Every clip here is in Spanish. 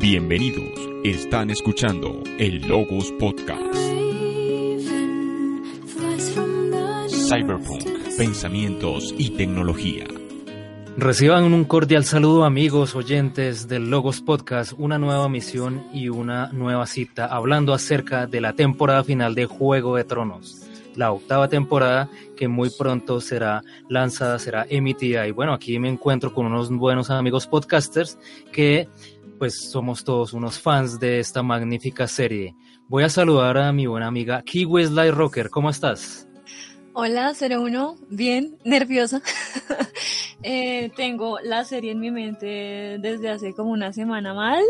Bienvenidos, están escuchando el Logos Podcast. Cyberpunk, pensamientos y tecnología. Reciban un cordial saludo amigos oyentes del Logos Podcast, una nueva misión y una nueva cita hablando acerca de la temporada final de Juego de Tronos, la octava temporada que muy pronto será lanzada, será emitida y bueno, aquí me encuentro con unos buenos amigos podcasters que pues somos todos unos fans de esta magnífica serie. Voy a saludar a mi buena amiga Kiwi Sly Rocker, ¿cómo estás? Hola 01, bien, nerviosa. Eh, tengo la serie en mi mente desde hace como una semana mal,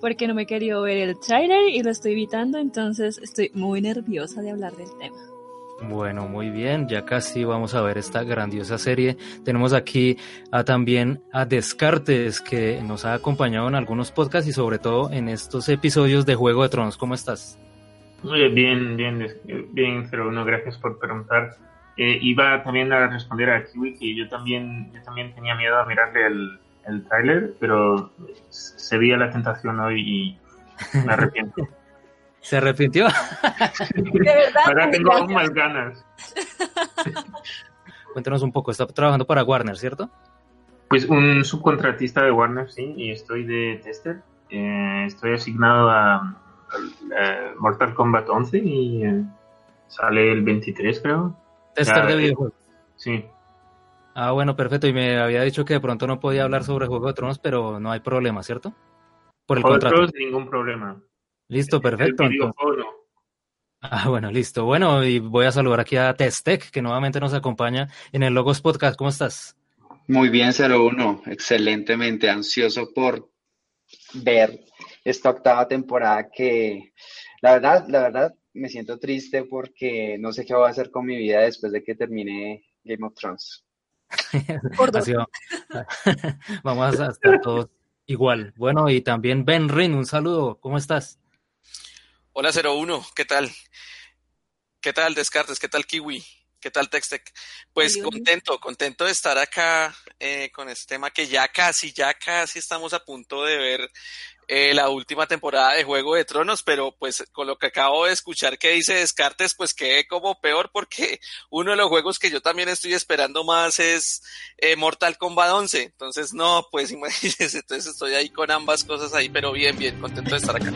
porque no me querido ver el trailer y lo estoy evitando, entonces estoy muy nerviosa de hablar del tema. Bueno, muy bien, ya casi vamos a ver esta grandiosa serie. Tenemos aquí a, también a Descartes, que nos ha acompañado en algunos podcasts y sobre todo en estos episodios de Juego de Tronos. ¿Cómo estás? Muy bien, bien, bien, 01, gracias por preguntar. Eh, iba también a responder a Kiwi que yo también, yo también tenía miedo a mirarle el, el tráiler, pero se veía la tentación hoy y me arrepiento. ¿Se arrepintió? De verdad. Ahora tengo aún más ganas. Cuéntanos un poco, está trabajando para Warner, ¿cierto? Pues un subcontratista de Warner, sí, y estoy de tester. Eh, estoy asignado a, a- a Mortal Kombat 11 y eh, sale el 23, creo. Tester Ya, de eh, videojuegos. Sí, Ah, bueno, perfecto. Y me había dicho que de pronto no podía hablar sobre Juego de Tronos, pero no hay problema, ¿cierto? Por el contrato. otros ningún problema. Listo, perfecto. El. Ah, bueno, listo. Bueno, y voy a saludar aquí a Testec, que nuevamente nos acompaña en el Logos Podcast. ¿Cómo estás? Muy bien, 01, excelentemente ansioso por ver esta octava temporada que la verdad, la verdad me siento triste porque no sé qué voy a hacer con mi vida después de que termine Game of Thrones. Así va. Vamos a estar todos igual. Bueno, y también Ben Rin, un saludo. ¿Cómo estás? Hola 01, ¿qué tal? ¿Qué tal Descartes? ¿Qué tal Kiwi? ¿Qué tal Textec? Pues contento, contento de estar acá eh, con este tema que ya casi, ya casi estamos a punto de ver eh, la última temporada de Juego de Tronos, pero pues con lo que acabo de escuchar que dice Descartes, pues quedé como peor porque uno de los juegos que yo también estoy esperando más es eh, Mortal Kombat 11, entonces no, pues imagínense, entonces estoy ahí con ambas cosas ahí, pero bien, bien, contento de estar acá.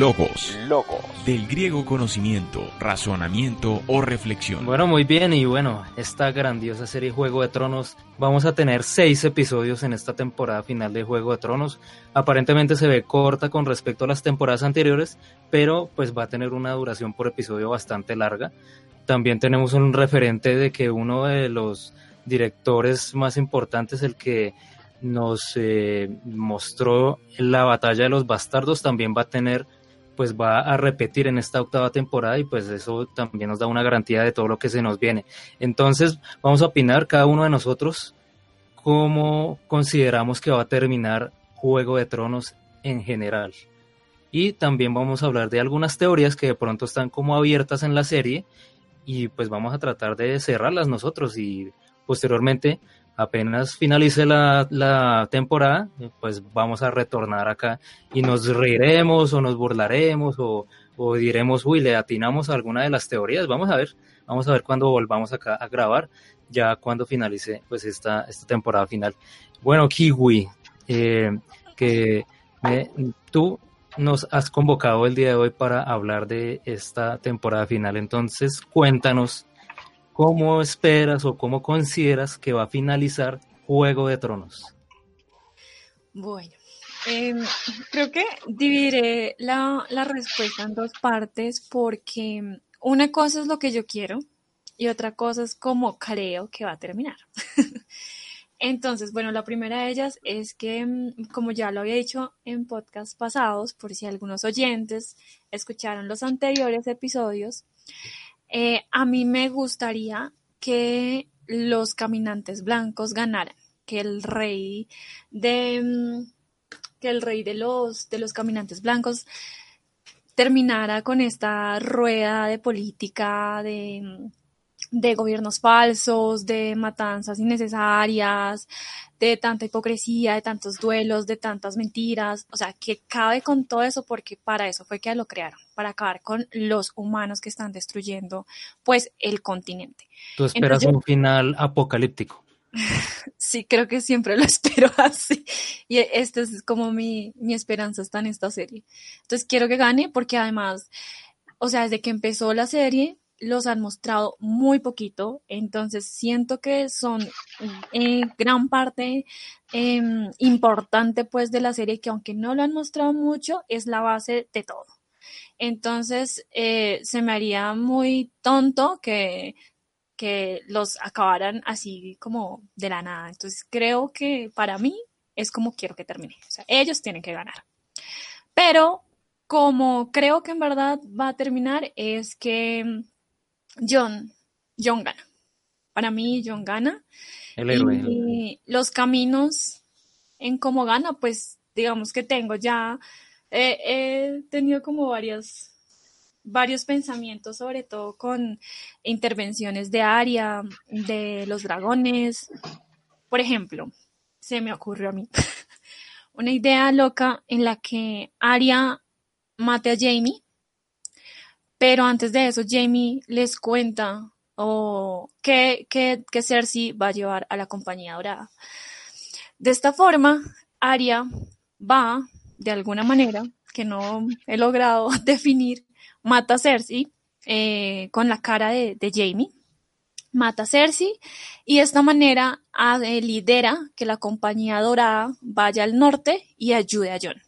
Logos. Del griego conocimiento, razonamiento o reflexión. Bueno, muy bien, y bueno, esta grandiosa serie Juego de Tronos, vamos a tener seis episodios en esta temporada final de Juego de Tronos. Aparentemente se ve corta con respecto a las temporadas anteriores, pero pues va a tener una duración por episodio bastante larga. También tenemos un referente de que uno de los directores más importantes, el que nos eh, mostró la batalla de los bastardos, también va a tener pues va a repetir en esta octava temporada y pues eso también nos da una garantía de todo lo que se nos viene. Entonces vamos a opinar cada uno de nosotros cómo consideramos que va a terminar Juego de Tronos en general. Y también vamos a hablar de algunas teorías que de pronto están como abiertas en la serie y pues vamos a tratar de cerrarlas nosotros y posteriormente apenas finalice la, la, temporada, pues vamos a retornar acá y nos reiremos o nos burlaremos o, o, diremos, uy, le atinamos a alguna de las teorías. Vamos a ver, vamos a ver cuando volvamos acá a grabar, ya cuando finalice pues esta, esta temporada final. Bueno, Kiwi, eh, que tú nos has convocado el día de hoy para hablar de esta temporada final, entonces cuéntanos ¿Cómo esperas o cómo consideras que va a finalizar Juego de Tronos? Bueno, eh, creo que dividiré la, la, respuesta en dos partes porque una cosa es lo que yo quiero y otra cosa es cómo creo que va a terminar. Entonces, bueno, la primera de ellas es que, mm, como ya lo había dicho en podcasts pasados, por si algunos oyentes escucharon los anteriores episodios, eh, a mí me gustaría que los caminantes blancos ganaran, que el rey de, que el rey de los, de los caminantes blancos terminara con esta rueda de política, de, de gobiernos falsos, de matanzas innecesarias, de tanta hipocresía, de tantos duelos, de tantas mentiras, o sea, que cabe con todo eso porque para eso fue que lo crearon, para acabar con los humanos que están destruyendo pues el continente. Tú esperas un final apocalíptico. Sí, creo que siempre lo espero así. Y esta es como mi, mi esperanza está en esta serie. Entonces quiero que gane porque además, o sea, desde que empezó la serie, los han mostrado muy poquito, entonces siento que son eh, gran parte em, importante pues de la serie que aunque no lo han mostrado mucho, es la base de todo. Entonces eh, se me haría muy tonto que, que los acabaran así como de la nada. Entonces creo que para mí es como quiero que termine. O sea, ellos tienen que ganar. Pero como creo que en verdad va a terminar es que John, John gana. Para mí, John gana. El héroe. Y los caminos en cómo gana, pues digamos que tengo ya, eh, he tenido como varios, varios pensamientos, sobre todo con intervenciones de Aria, de los dragones. Por ejemplo, se me ocurrió a mí una idea loca en la que Aria mate a Jamie pero antes de eso, Jamie les cuenta o que, Cersei va a llevar a la compañía dorada. De esta forma, Arya va, de alguna manera, que no he logrado definir, mata a Cersei eh, con la cara de, Jamie, mata a Cersei y de esta manera eh, lidera que la compañía dorada vaya al norte y ayude a Jon.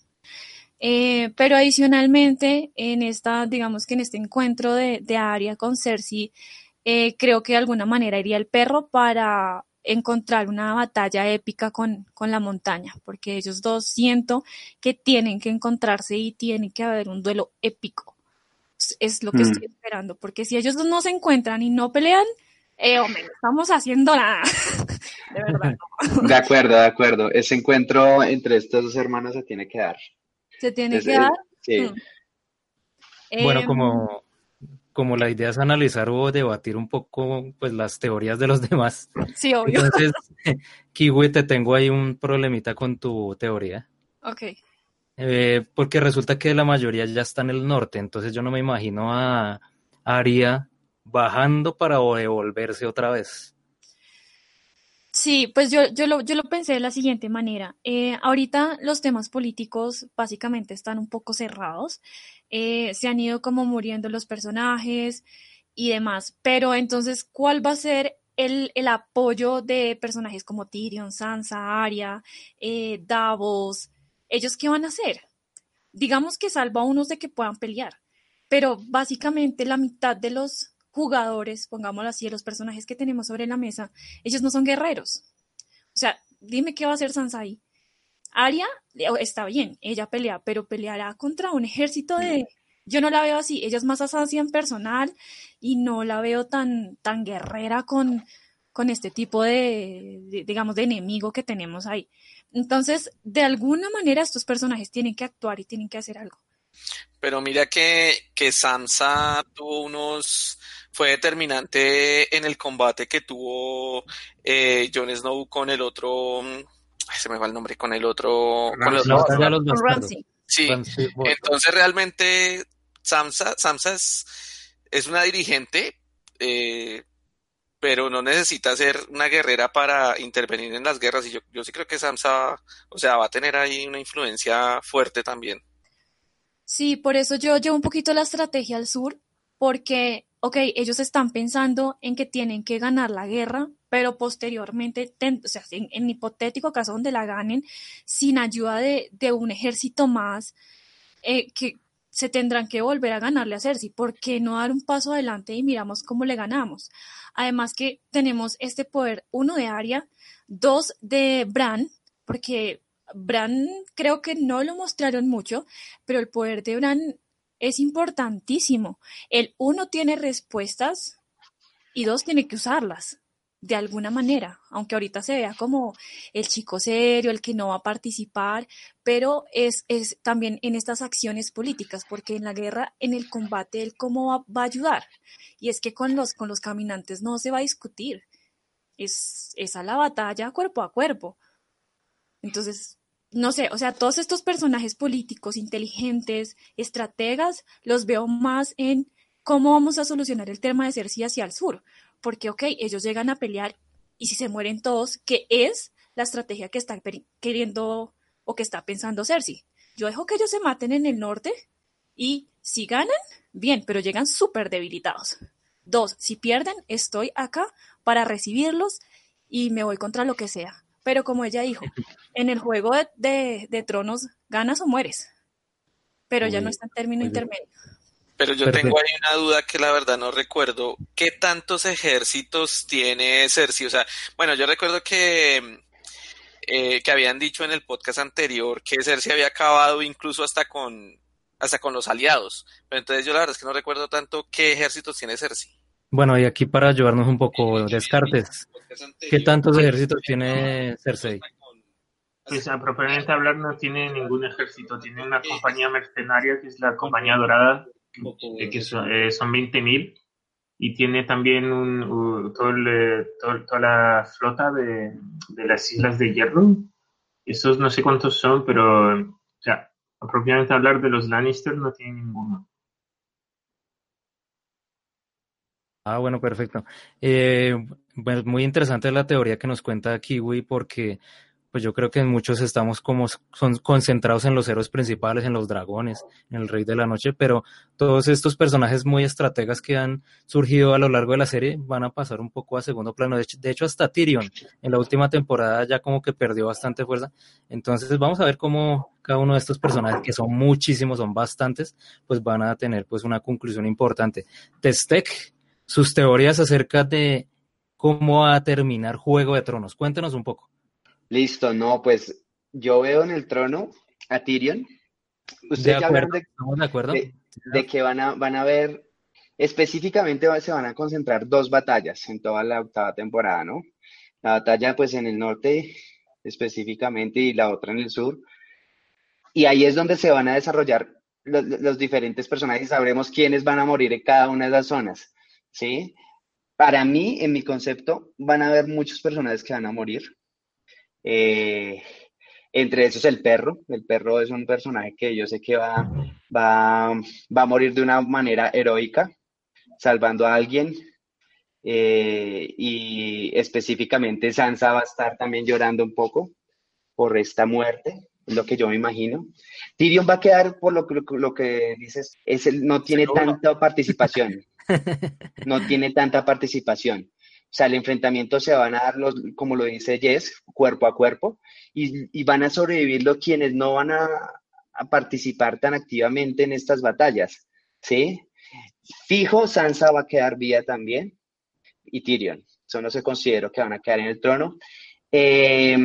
Eh, pero adicionalmente, en esta, digamos que en este encuentro de, de Arya con Cersei, eh, creo que de alguna manera iría el perro para encontrar una batalla épica con, con la montaña, porque ellos dos siento que tienen que encontrarse y tiene que haber un duelo épico. Es lo que mm. estoy esperando, porque si ellos dos no se encuentran y no pelean, eh, hombre, estamos haciendo nada. de verdad. De acuerdo, de acuerdo. Ese encuentro entre estos dos hermanos se tiene que dar se tiene que dar. Sí. Mm. Bueno, Em, como, como la idea es analizar o debatir un poco pues las teorías de los demás. Sí, obvio. Entonces, Kiwi, te tengo ahí un problemita con tu teoría. Ok. Eh, porque resulta que la mayoría ya está en el norte, entonces yo no me imagino a Aria bajando para devolverse otra vez. Sí, pues yo, yo, lo, yo lo pensé de la siguiente manera. Eh, ahorita los temas políticos básicamente están un poco cerrados. Eh, se han ido como muriendo los personajes y demás. Pero entonces, ¿cuál va a ser el, el apoyo de personajes como Tyrion, Sansa, Arya, eh, Davos? ¿Ellos qué van a hacer? Digamos que salva a unos de que puedan pelear. Pero básicamente la mitad de los jugadores, pongámoslo así, de los personajes que tenemos sobre la mesa, ellos no son guerreros. O sea, dime qué va a hacer Sansa ahí. Arya está bien, ella pelea, pero peleará contra un ejército de... Yo no la veo así, ella es más así en personal y no la veo tan, tan guerrera con, con este tipo de, de, digamos, de enemigo que tenemos ahí. Entonces, de alguna manera estos personajes tienen que actuar y tienen que hacer algo. Pero mira que, que Sansa tuvo unos, fue determinante en el combate que tuvo eh, Jon Snow con el otro, ay, se me va el nombre, con el otro, con. Ramsay. sí, entonces realmente Samsa, Samsa es, es una dirigente, eh, pero no necesita ser una guerrera para intervenir en las guerras. Y yo, yo sí creo que Samsa, o sea, va a tener ahí una influencia fuerte también. Sí, por eso yo llevo un poquito la estrategia al sur, porque, ok, ellos están pensando en que tienen que ganar la guerra, pero posteriormente, o sea, en, hipotético caso donde la ganen, sin ayuda de, de un ejército más, eh, que se tendrán que volver a ganarle a Cersei. ¿Por qué no dar un paso adelante y miramos cómo le ganamos? Además que tenemos este poder, uno de Arya, dos de Bran, porque Bran creo que no lo mostraron mucho, pero el poder de Bran es importantísimo. El uno tiene respuestas y dos tiene que usarlas. de alguna manera, aunque ahorita se vea como el chico serio, el que no va a participar, pero es, es también en estas acciones políticas, porque en la guerra, en el combate, él cómo va, a ayudar. Y es que con los, con los caminantes no se va a discutir, es, es a la batalla cuerpo a cuerpo. Entonces, no sé, o sea, todos estos personajes políticos, inteligentes, estrategas, los veo más en cómo vamos a solucionar el tema de Cersei hacia el sur. Porque, ok, ellos llegan a pelear y si se mueren todos, ¿qué es la estrategia que está queriendo o que está pensando Cersei? Yo dejo que ellos se maten en el norte y si ganan, bien, pero llegan súper debilitados. Dos, si pierden, estoy acá para recibirlos y me voy contra lo que sea. Pero como ella dijo, en el juego de, tronos ganas o mueres, pero ya no está en término intermedio. Pero yo tengo ahí una duda que la verdad no recuerdo. ¿Qué tantos ejércitos tiene Cersei? O sea, bueno, yo recuerdo que, eh, que habían dicho en el podcast anterior que Cersei había acabado incluso hasta con, hasta con los aliados. Pero entonces yo la verdad es que no recuerdo tanto qué ejércitos tiene Cersei. Bueno, y aquí para ayudarnos un poco, Descartes, ¿qué tantos ejércitos tiene Cersei? Pues a propiamente hablar no tiene ningún ejército, tiene una compañía mercenaria que es la Compañía Dorada, eh, que son, eh, son 20.000 y tiene también un, todo eh, toda la flota de, de, las Islas de Hierro. Esos no sé cuántos son, pero o sea, propiamente hablar de los Lannister no tiene ninguno. Ah, bueno, perfecto. Eh, bueno, muy interesante la teoría que nos cuenta Kiwi porque pues yo creo que muchos estamos como son concentrados en los héroes principales, en los dragones, en el Rey de la Noche, pero todos estos personajes muy estrategas que han surgido a lo largo de la serie van a pasar un poco a segundo plano. De hecho, de hecho hasta Tyrion en la última temporada ya como que perdió bastante fuerza. Entonces vamos a ver cómo cada uno de estos personajes, que son muchísimos, son bastantes, pues van a tener pues una conclusión importante. Testek sus teorías acerca de cómo va a terminar Juego de Tronos. Cuéntenos un poco. Listo, no, pues yo veo en el trono a Tyrion. Ustedes de acuerdo, de, de, acuerdo. De, que van a, van a ver, específicamente se van a concentrar dos batallas en toda la octava temporada, ¿no? La batalla pues en el norte específicamente y la otra en el sur. Y ahí es donde se van a desarrollar los, los diferentes personajes sabremos quiénes van a morir en cada una de las zonas. ¿Sí? Para mí, en mi concepto, van a haber muchos personajes que van a morir. Eh, entre esos el perro. El perro es un personaje que yo sé que va, va, va a morir de una manera heroica, salvando a alguien. Eh, y específicamente Sansa va a estar también llorando un poco por esta muerte, es lo que yo me imagino. Tyrion va a quedar, por lo, lo, lo que dices, es el, no tiene tanta participación. no tiene tanta participación. O sea, el enfrentamiento se van a dar, los, como lo dice Jess, cuerpo a cuerpo, y, van a sobrevivir los quienes no van a, participar tan activamente en estas batallas. ¿Sí? Fijo, Sansa va a quedar viva también, y Tyrion. Son los que considero que van a quedar en el trono. Eh,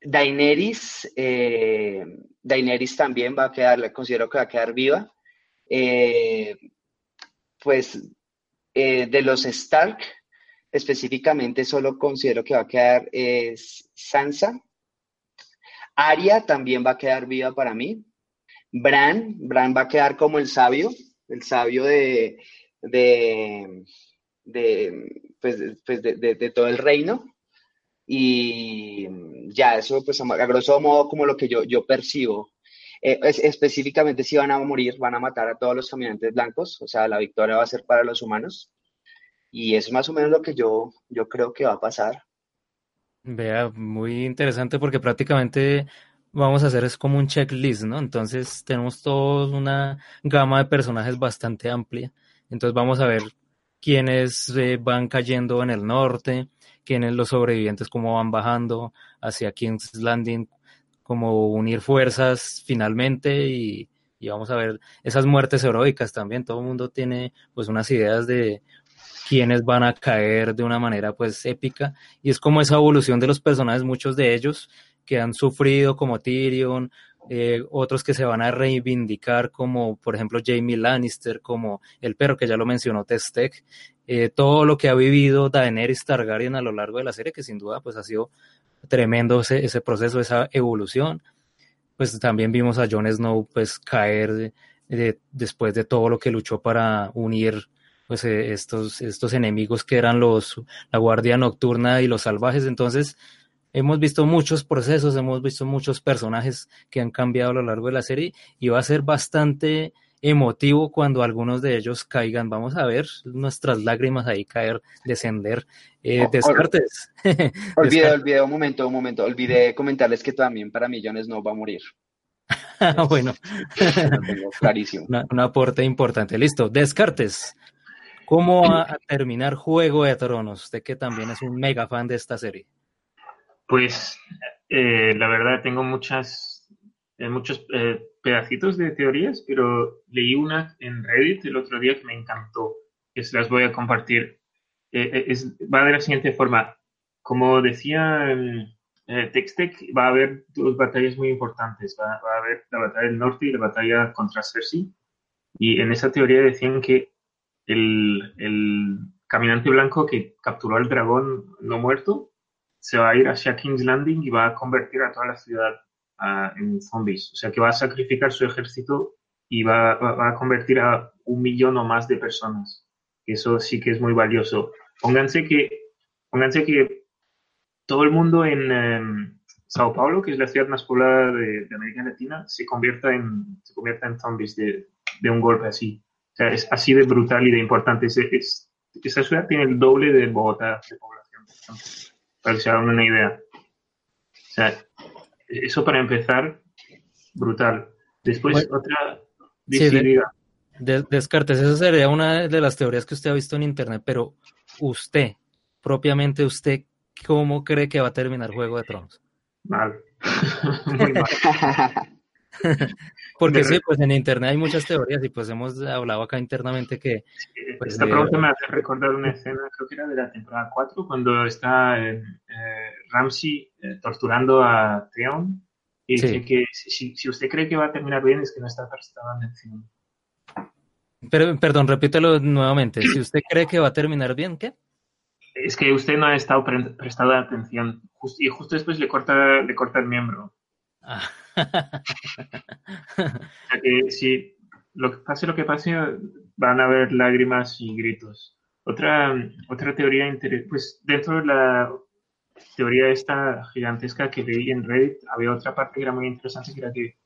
Daenerys, eh, Daenerys también va a quedar, considero que va a quedar viva. Eh, pues eh, de los Stark, específicamente solo considero que va a quedar Sansa. Arya también va a quedar viva para mí. Bran, Bran va a quedar como el sabio, el sabio de, de, de, pues, pues de, todo el reino. Y ya, eso pues a grosso modo como lo que yo, yo percibo eh, específicamente si van a morir, van a matar a todos los caminantes blancos, o sea, la victoria va a ser para los humanos. Y es más o menos lo que yo, yo creo que va a pasar. Vea, muy interesante porque prácticamente vamos a hacer es como un checklist, ¿no? Entonces tenemos toda una gama de personajes bastante amplia. Entonces vamos a ver quiénes eh, van cayendo en el norte, quiénes los sobrevivientes, cómo van bajando hacia King's Landing, como unir fuerzas finalmente y, vamos a ver esas muertes heroicas también. Todo el mundo tiene pues unas ideas de quiénes van a caer de una manera pues épica y es como esa evolución de los personajes, muchos de ellos que han sufrido como Tyrion, eh, otros que se van a reivindicar como por ejemplo Jamie Lannister, como el perro que ya lo mencionó Testek eh, todo lo que ha vivido Daenerys Targaryen a lo largo de la serie, que sin duda pues ha sido tremendo ese, proceso, esa evolución. Pues también vimos a Jon Snow pues caer después de todo lo que luchó para unir pues eh, estos, estos enemigos que eran los, la Guardia Nocturna y los salvajes. Entonces, hemos visto muchos procesos, hemos visto muchos personajes que han cambiado a lo largo de la serie y va a ser bastante emotivo cuando algunos de ellos caigan. Vamos a ver nuestras lágrimas ahí caer, descender. Eh, Descartes. Olvidé, olvidé un momento, un momento. Olvidé comentarles que también para millones no va a morir. bueno, clarísimo. un aporte importante. Listo. Descartes. ¿Cómo va a terminar Juego de Tronos? Usted que también es un mega fan de esta serie. Pues eh, la verdad tengo muchas, muchos eh, pedacitos de teorías, pero leí una en Reddit el otro día que me encantó, que se las voy a compartir. Es, va de la siguiente forma. Como decía Textec, va a haber dos batallas muy importantes. Va, va, a haber la batalla del norte y la batalla contra Cersei. Y en esa teoría decían que el, caminante blanco que capturó al dragón no muerto se va a ir hacia King's Landing y va a convertir a toda la ciudad en zombies. O sea que va a sacrificar su ejército y va, a convertir a un millón o más de personas. Eso sí que es muy valioso. Pónganse que, pónganse que todo el mundo en em, Sao Paulo, que es la ciudad más poblada de, América Latina, se convierta en, se convierta en zombies de, de un golpe así. O sea, es así de brutal y de importante. Es, es, esa ciudad tiene el doble de Bogotá de población, para que se hagan una idea. O sea, eso para empezar, brutal. Después, otra. Sí, de, Descartes, esa sería una de las teorías que usted ha visto en internet, pero usted, propiamente usted, ¿cómo cree que va a terminar Juego de Tronos? Mal. Muy mal. Porque sí, pues en internet hay muchas teorías y pues hemos hablado acá internamente que... Pues, esta pregunta me hace recordar una escena, creo que era de la temporada 4, cuando está eh, Ramsey eh, torturando a Theon y dice que si, si, usted cree que va a terminar bien es que no está prestando atención. Pero, perdón, repítelo nuevamente. Si usted cree que va a terminar bien, ¿qué? Es que usted no ha estado prestando atención y justo después le corta, le corta el miembro. Ah. que si lo que pase lo que pase, van a haber lágrimas y gritos. Otra, otra teoría, pues dentro de la teoría esta gigantesca que leí en Reddit, había otra parte que era muy interesante, que era que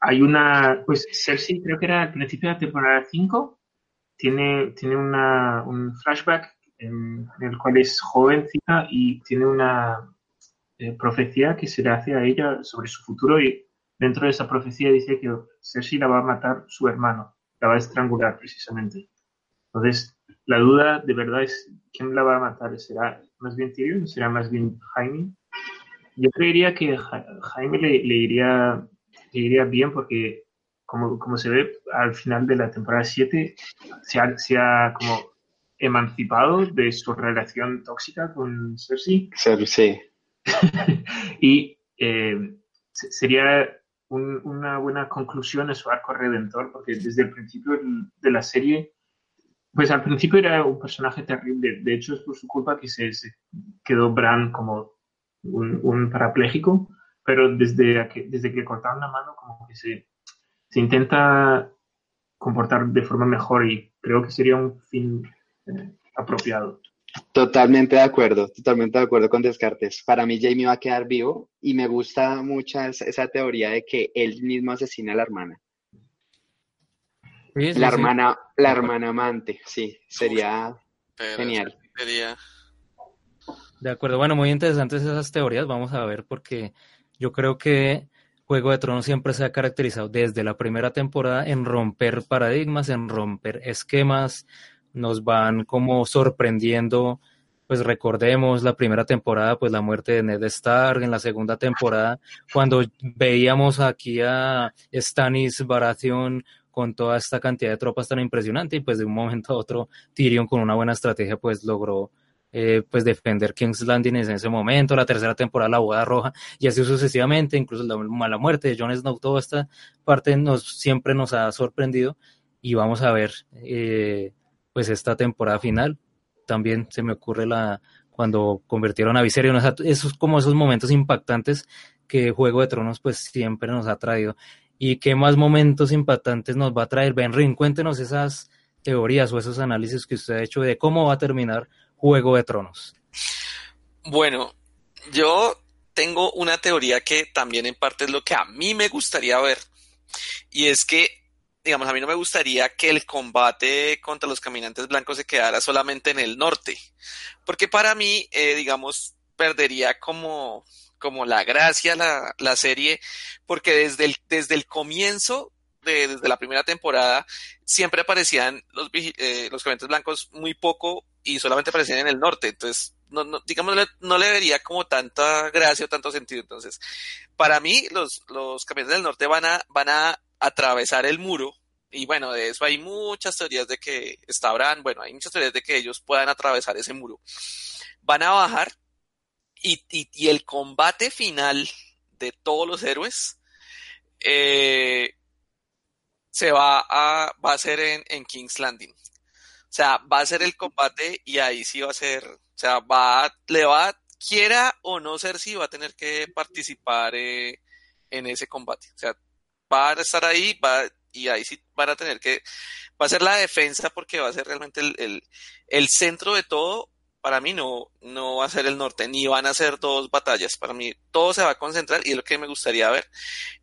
hay una, pues Cersei creo que era al principio de la temporada 5, tiene, tiene una, un flashback en, en el cual es jovencita y tiene una, eh, profecía que se le hace a ella sobre su futuro y dentro de esa profecía dice que Cersei la va a matar su hermano, la va a estrangular precisamente. Entonces, la duda de verdad es quién la va a matar. ¿Será más bien Tyrion? ¿Será más bien Jaime? Yo creería que Jaime le, iría, iría bien porque, como, como se ve al final de la temporada 7, se ha, se ha como emancipado de su relación tóxica con Cersei. Cersei. y eh, sería una buena conclusión a su arco redentor, porque desde el principio de la serie, pues al principio era un personaje terrible. De hecho, es por su culpa que se, quedó Bran como un, parapléjico, pero desde que, desde que cortaron la mano, como que se, se intenta comportar de forma mejor y creo que sería un fin eh, apropiado. Totalmente de acuerdo, totalmente de acuerdo con Descartes. Para mí Jamie va a quedar vivo y me gusta mucho esa, teoría de que él mismo asesina a la hermana. la hermana, la hermana amante, sí, sería genial. De acuerdo, bueno, muy interesantes esas teorías, vamos a ver porque yo creo que Juego de Tronos siempre se ha caracterizado desde la primera temporada en romper paradigmas, en romper esquemas, nos van como sorprendiendo. Pues recordemos la primera temporada, pues la muerte de Ned Stark, en la segunda temporada, cuando veíamos aquí a Stannis Baratheon con toda esta cantidad de tropas tan impresionante y pues de un momento a otro Tyrion con una buena estrategia pues logró eh, pues defender King's Landing en ese momento, la tercera temporada la boda roja y así sucesivamente, incluso la mala muerte de Jon Snow, toda esta parte nos siempre nos ha sorprendido y vamos a ver eh, pues esta temporada final. También se me ocurre la cuando convirtieron a Viserion, esos como esos momentos impactantes que Juego de Tronos pues siempre nos ha traído. ¿Y qué más momentos impactantes nos va a traer? Benrin, cuéntenos esas teorías o esos análisis que usted ha hecho de cómo va a terminar Juego de Tronos. Bueno, yo tengo una teoría que también en parte es lo que a mí me gustaría ver. Y es que, digamos, a mí no me gustaría que el combate contra los caminantes blancos se quedara solamente en el norte. Porque para mí, eh, digamos, perdería como, como la gracia la, la serie, porque desde el, desde el comienzo desde la primera temporada, siempre aparecían los, eh, los caminantes blancos muy poco y solamente aparecían en el norte. Entonces, no, no, digamos, no le, vería como tanta gracia o tanto sentido. Entonces, para mí, los, los caminantes del norte van a, van a atravesar el muro. Y bueno, de eso hay muchas teorías de que estarán, bueno, hay muchas teorías de que ellos puedan atravesar ese muro. Van a bajar y, y, el combate final de todos los héroes eh, se va a, va a ser en, en King's Landing. O sea, va a ser el combate y ahí sí va a ser, o sea, va, le va, quiera o no ser sí, va a tener que participar eh, en ese combate. O sea, va a estar ahí, va, y ahí sí van a tener que, va a ser la defensa porque va a ser realmente el, el, centro de todo para mí no, no va a ser el norte, ni van a ser dos batallas. Para mí todo se va a concentrar y es lo que me gustaría ver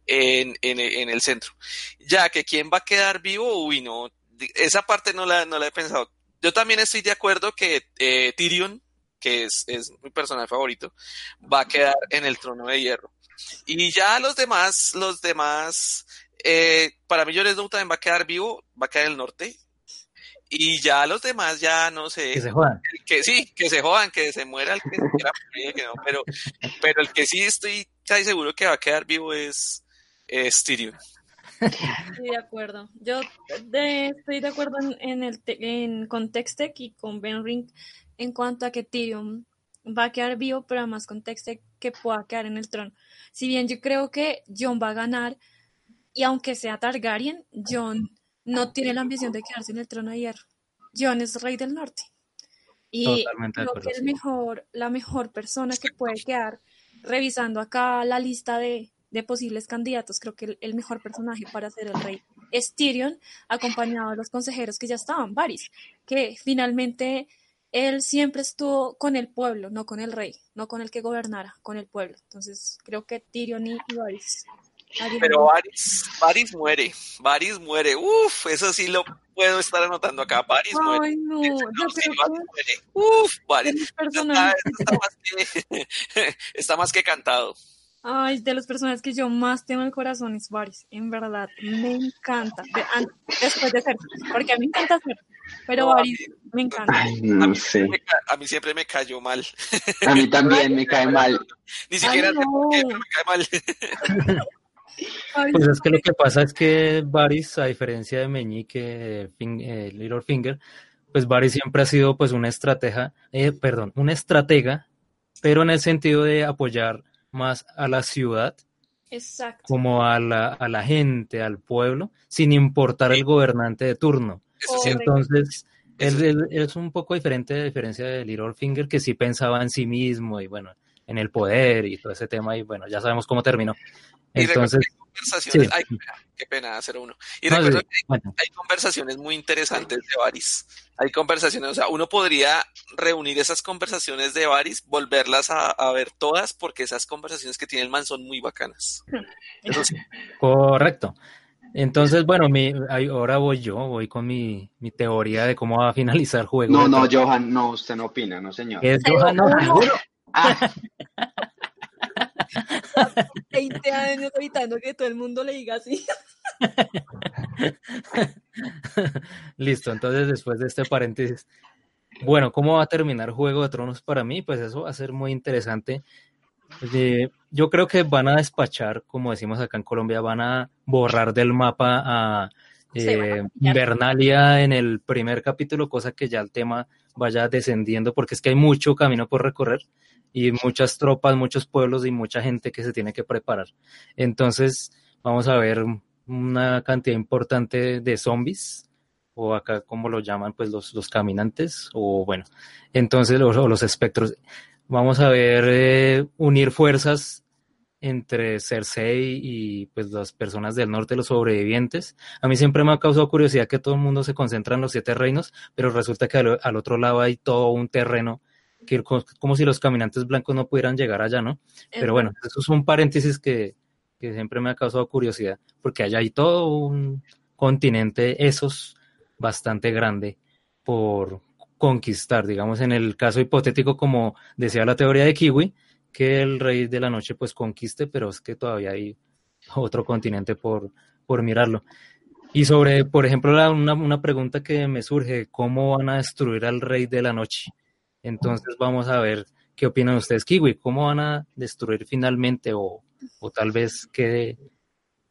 en, en, en el centro. Ya que quién va a quedar vivo, uy, no, esa parte no la, no la he pensado. Yo también estoy de acuerdo que eh, Tyrion, que es, es mi personaje favorito, va a quedar en el trono de hierro. Y ya los demás, los demás, eh, para mí Jon Snow también va a quedar vivo, va a quedar en el norte, y ya los demás ya no sé. Que se jodan. Que sí, que se jodan, que se muera el que se quiera que no, pero, pero el que sí estoy casi seguro que va a quedar vivo es, es Tyrion. Estoy de acuerdo. Yo estoy de acuerdo en, el en, con Textec y con Ben Ring en cuanto a que Tyrion va a quedar vivo, pero además con Textec que pueda quedar en el trono. Si bien yo creo que John va a ganar, y aunque sea Targaryen, John no tiene la ambición de quedarse en el trono de hierro. Jon es rey del norte. Y creo que es mejor, la mejor persona que puede quedar revisando acá la lista de, posibles candidatos, creo que el, mejor personaje para ser el rey es Tyrion, acompañado de los consejeros que ya estaban, Varys, que finalmente él siempre estuvo con el pueblo, no con el rey, no con el que gobernara, con el pueblo. Entonces creo que Tyrion y, Varys pero Varys, muere, Varys muere. Uf, eso sí lo puedo estar anotando acá. Varys muere. No, yo muere. Uf, Varys. Está, más que, está más que cantado. Ay, de los personajes que yo más tengo en el corazón es Varys. En verdad, me encanta. después de ser, porque a mí me encanta ser, pero Varys me encanta. Ay, no a, mí sé. me, a mí siempre me cayó mal. A mí también me cae mal. Ni siquiera Ay, sé por qué, no. pero me cae mal. Ay, Pues es que lo que pasa es que Varys, a diferencia de Meñique, Fin- eh, Littlefinger, pues Varys siempre ha sido pues una estratega, eh, perdón, una estratega, pero en el sentido de apoyar más a la ciudad Exacto. como a la, a la gente, al pueblo, sin importar el gobernante de turno. Entonces, Eso él, él- él es un poco diferente a diferencia de Littlefinger, que sí pensaba en sí mismo y bueno, en el poder y todo ese tema, y bueno, ya sabemos cómo terminó. Y recuerdo Entonces, que hay conversaciones, sí. ay, qué pena, qué pena hacer uno. Y no, recuerdo sí, que bueno, hay conversaciones muy interesantes de Varys. Hay conversaciones, o sea, uno podría reunir esas conversaciones de Varys, volverlas a, a ver todas, porque esas conversaciones que tiene el man son muy bacanas. Eso sí. correcto. Entonces, bueno, mi, ahora voy yo, voy con mi, mi teoría de cómo va a finalizar el juego. No, no. Johan, no, usted no opina, no, señor. Es Johan, no, seguro. Ah, 20 años evitando que todo el mundo le diga así. Listo, entonces después de este paréntesis, bueno, ¿cómo va a terminar Juego de Tronos para mí? Pues eso va a ser muy interesante. Eh, yo creo que van a despachar, como decimos acá en Colombia, van a borrar del mapa a Se van a eh, en el primer capítulo, cosa que ya el tema vaya descendiendo, porque es que hay mucho camino por recorrer y muchas tropas, muchos pueblos y mucha gente que se tiene que preparar. Entonces, vamos a ver una cantidad importante de zombies o acá como lo llaman pues los, los caminantes, o bueno, entonces los, los espectros. Vamos a ver eh, unir fuerzas entre Cersei y pues las personas del norte, los sobrevivientes. A mí siempre me ha causado curiosidad que todo el mundo se concentra en los siete reinos, pero resulta que al, otro lado hay todo un terreno que como si los caminantes blancos no pudieran llegar allá, ¿no? Pero bueno, eso es un paréntesis que, que siempre me ha causado curiosidad, porque allá hay todo un continente, esos bastante grande por conquistar, digamos, en el caso hipotético, como decía la teoría de Kiwi, que el rey de la noche pues conquiste, pero es que todavía hay otro continente por, por mirarlo. Y sobre, por ejemplo, una, una, pregunta que me surge, ¿cómo van a destruir al rey de la noche? Entonces vamos a ver qué opinan ustedes, Kiwi, ¿cómo van a destruir finalmente o, o tal vez quede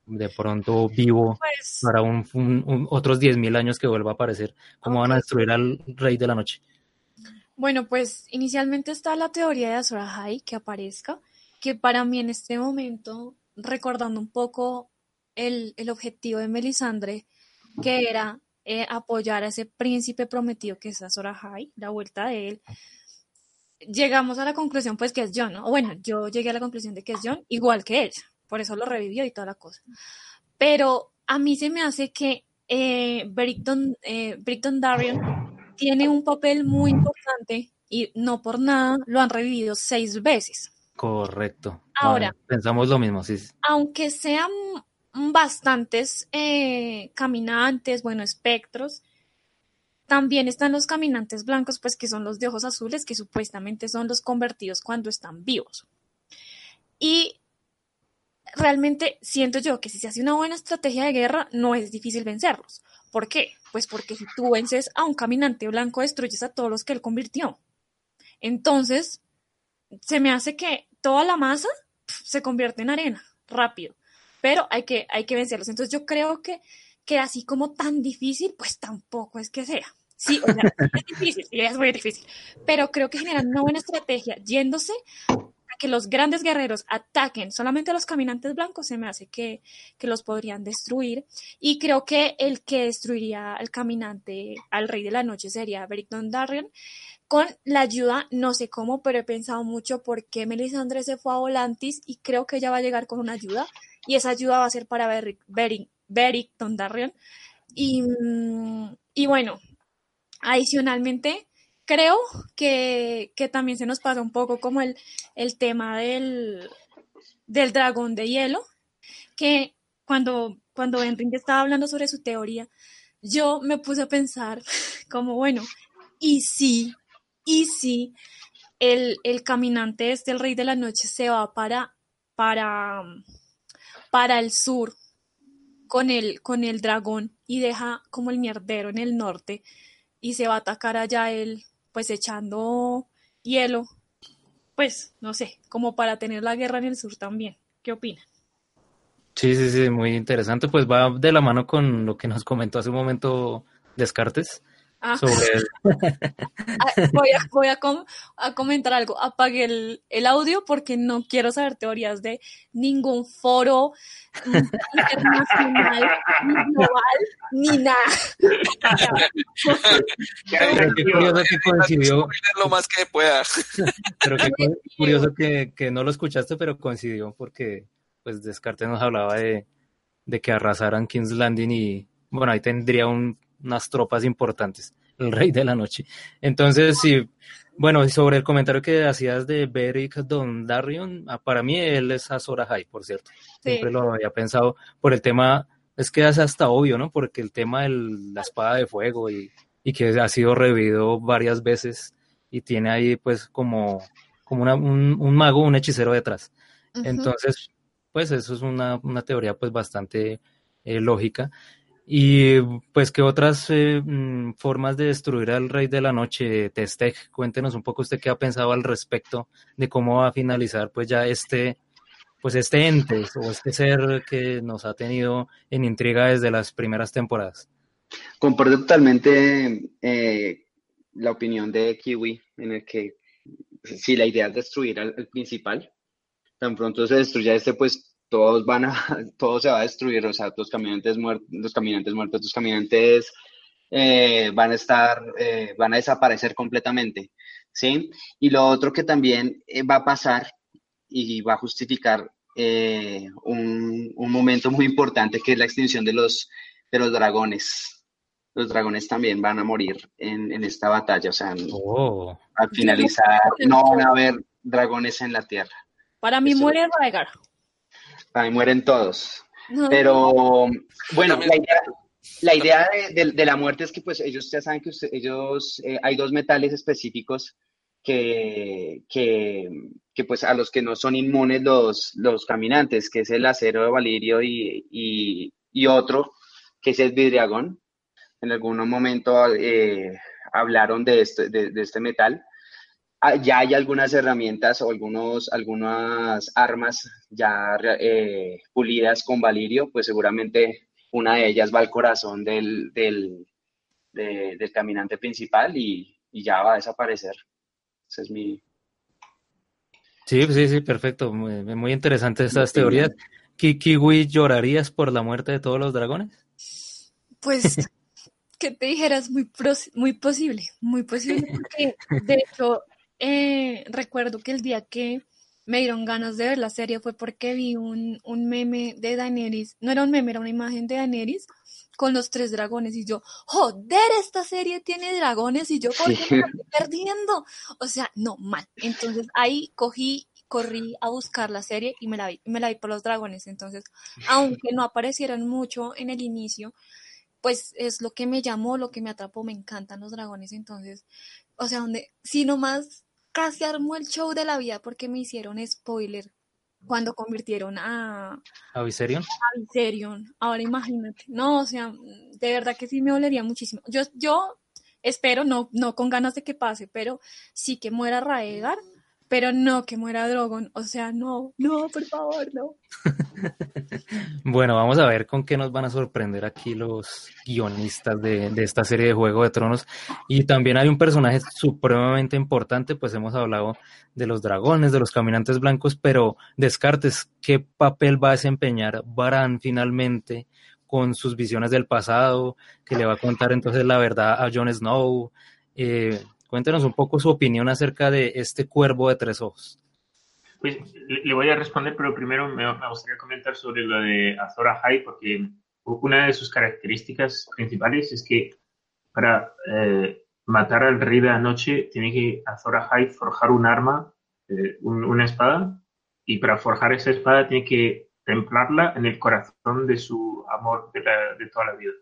de pronto vivo pues para un, un, otros 10.000 años que vuelva a aparecer? ¿Cómo van a destruir al rey de la noche? Bueno, pues inicialmente está la teoría de Azor Ahai que aparezca, que para mí en este momento, recordando un poco el, objetivo de Melisandre, que era eh, apoyar a ese príncipe prometido que es Azor Ahai, la vuelta de él, llegamos a la conclusión pues que es John, ¿no? bueno, yo llegué a la conclusión de que es John, igual que él, por eso lo revivió y toda la cosa. Pero a mí se me hace que eh, Brickton, eh, Darion tiene un papel muy importante y no por nada lo han revivido seis veces. Correcto. Ahora, pensamos lo mismo, sí. Aunque sean bastantes eh, caminantes, bueno, espectros, también están los caminantes blancos, pues que son los de ojos azules, que supuestamente son los convertidos cuando están vivos. Y realmente siento yo que si se hace una buena estrategia de guerra, no es difícil vencerlos. ¿Por qué? Pues porque si tú vences a un caminante blanco, destruyes a todos los que él convirtió. Entonces, se me hace que toda la masa se convierte en arena, rápido. Pero hay que, hay que vencerlos. Entonces, yo creo que, que así como tan difícil, pues tampoco es que sea. Sí, o sea, es difícil, es muy difícil. Pero creo que generan una buena estrategia yéndose que los grandes guerreros ataquen solamente a los caminantes blancos, se me hace que, los podrían destruir. Y creo que el que destruiría al caminante, al rey de la noche, sería Beric Dondarrion. Con la ayuda, no sé cómo, pero he pensado mucho por qué Melisandre se fue a Volantis y creo que ella va a llegar con una ayuda. Y esa ayuda va a ser para Beric, Dondarrion. Y, y bueno, adicionalmente, creo que, también se nos pasa un poco como el, el tema del, del dragón de hielo, que cuando, cuando Enrique estaba hablando sobre su teoría, yo me puse a pensar como, bueno, y si, y si el, el caminante este, el rey de la noche, se va para, para, para el sur con el, con el dragón y deja como el mierdero en el norte y se va a atacar allá él pues echando hielo, pues no sé, como para tener la guerra en el sur también. ¿Qué opina? Sí, sí, sí, muy interesante. Pues va de la mano con lo que nos comentó hace un momento Descartes, Ah. Ah, voy, a, voy a, comentar algo. Apagué el, audio porque no quiero saber teorías de ningún foro internacional, ni global, ni nada. qué curioso que coincidió. Lo más que pueda. Pero qué curioso que, que, no lo escuchaste, pero coincidió porque pues Descartes nos hablaba de, de que arrasaran King's Landing y bueno, ahí tendría un unas tropas importantes, el rey de la noche. Entonces, sí, bueno, sobre el comentario que hacías de Beric Dondarrion, ah, para mí él es Azor Ahai, por cierto. Siempre lo había pensado por el tema, es que es hasta obvio, ¿no? Porque el tema de la espada de fuego y, y que ha sido revivido varias veces y tiene ahí pues como, como una, un, mago, un hechicero detrás. Entonces, pues eso es una, una teoría pues bastante eh, lógica. Y pues, ¿qué otras eh, mm, formas de destruir al Rey de la Noche, Testec? Cuéntenos un poco usted qué ha pensado al respecto de cómo va a finalizar pues ya este, pues este ente o este ser que nos ha tenido en intriga desde las primeras temporadas. Comparto totalmente eh, la opinión de Kiwi en el que si la idea es destruir al, al principal, tan pronto se destruya este, pues todos van a, todo se va a destruir, o sea, los caminantes muertos, los caminantes muertos, los caminantes eh, van a estar, eh, van a desaparecer completamente, ¿sí? Y lo otro que también eh, va a pasar y va a justificar un, un, momento muy importante que es la extinción de los, de los dragones. Los dragones también van a morir en, en esta batalla, o sea, oh. al finalizar no van a haber dragones en la Tierra. Para mí muere Rhaegar. Mí mueren todos. Pero bueno, la idea, la idea de, la muerte es que pues ellos ya saben que ellos, eh, hay dos metales específicos que, que, que, pues a los que no son inmunes los, los caminantes, que es el acero de Valirio y, y, y otro, que es el vidriagón. En algún momento eh, hablaron de este, de, de este metal. Ah, ya hay algunas herramientas o algunos, algunas armas ya eh, pulidas con Valirio, pues seguramente una de ellas va al corazón del, del, del caminante principal y, y, ya va a desaparecer. Ese es mi... Sí, sí, sí, perfecto. Muy, muy interesante estas teorías. ¿Kiwi llorarías por la muerte de todos los dragones? Pues, que te dijeras, muy, muy posible, muy posible, porque de hecho, eh, recuerdo que el día que me dieron ganas de ver la serie fue porque vi un, un meme de Daenerys, no era un meme, era una imagen de Daenerys con los tres dragones y yo, joder, esta serie tiene dragones y yo, ¿por qué me estoy perdiendo? O sea, no, mal. Entonces ahí cogí, corrí a buscar la serie y me la vi, me la vi por los dragones. Entonces, aunque no aparecieran mucho en el inicio, pues es lo que me llamó, lo que me atrapó, me encantan los dragones. Entonces, o sea, donde, si nomás casi armó el show de la vida porque me hicieron spoiler cuando convirtieron a... ¿A Viserion? A Viserion. Ahora imagínate. No, o sea, de verdad que sí me dolería muchísimo. Yo, yo espero, no, no con ganas de que pase, pero sí que muera Raegar pero no que muera Drogon. O sea, no, no, por favor, no. bueno, vamos a ver con qué nos van a sorprender aquí los guionistas de, de, esta serie de Juego de Tronos. Y también hay un personaje supremamente importante, pues hemos hablado de los dragones, de los caminantes blancos, pero Descartes, ¿qué papel va a desempeñar Baran finalmente? con sus visiones del pasado, que le va a contar entonces la verdad a Jon Snow, eh, Cuéntenos un poco su opinión acerca de este cuervo de tres ojos. Pues le voy a responder, pero primero me, gustaría comentar sobre lo de Azor Ahai, porque una de sus características principales es que para eh, matar al rey de la noche tiene que Azor Ahai forjar un arma, eh, una espada, y para forjar esa espada tiene que templarla en el corazón de su amor de, de toda la vida.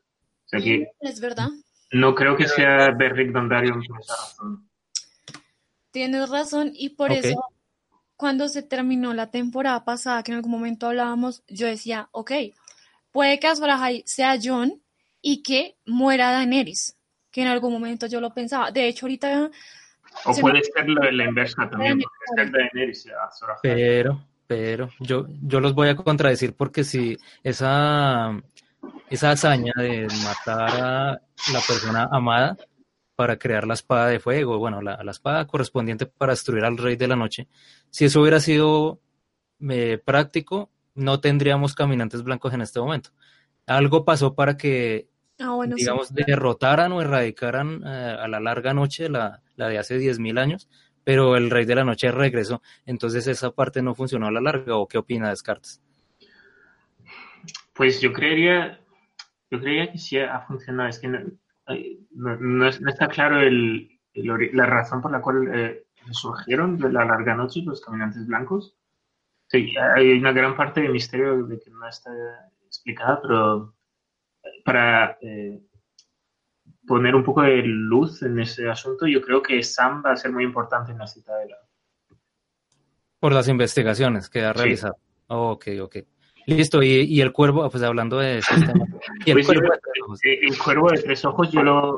O sea que, es verdad. No creo que sea Beric Dondarrion por esa razón. Tienes razón y por eso cuando se terminó la temporada pasada, que en algún momento hablábamos, yo decía, ok, puede que Azor sea John y que muera Daenerys, que en algún momento yo lo pensaba. De hecho, ahorita... O puede ser la, la inversa también, puede ser Daenerys Azor Pero, pero, yo, yo los voy a contradecir porque si esa esa hazaña de matar a la persona amada para crear la espada de fuego, bueno, la, la espada correspondiente para destruir al rey de la noche. Si eso hubiera sido eh, práctico, no tendríamos caminantes blancos en este momento. Algo pasó para que, ah, digamos, derrotaran o erradicaran eh, a la larga noche, la, la de hace 10.000 años, pero el rey de la noche regresó. Entonces esa parte no funcionó a la larga. ¿O qué opina Descartes? Pues yo creería, yo creería que sí ha funcionado. Es que no, está claro el, la razón por la cual eh, surgieron de la larga noche los caminantes blancos. Sí, hay una gran parte de misterio de que no está explicada, pero para eh, poner un poco de luz en ese asunto, yo creo que Sam va a ser muy importante en la citadela. Por las investigaciones que ha realizado. ok, ok. Listo, y, el cuervo, pues hablando de ese ¿Y el, pues cuervo de tres ojos? Eh, el cuervo de tres ojos yo lo,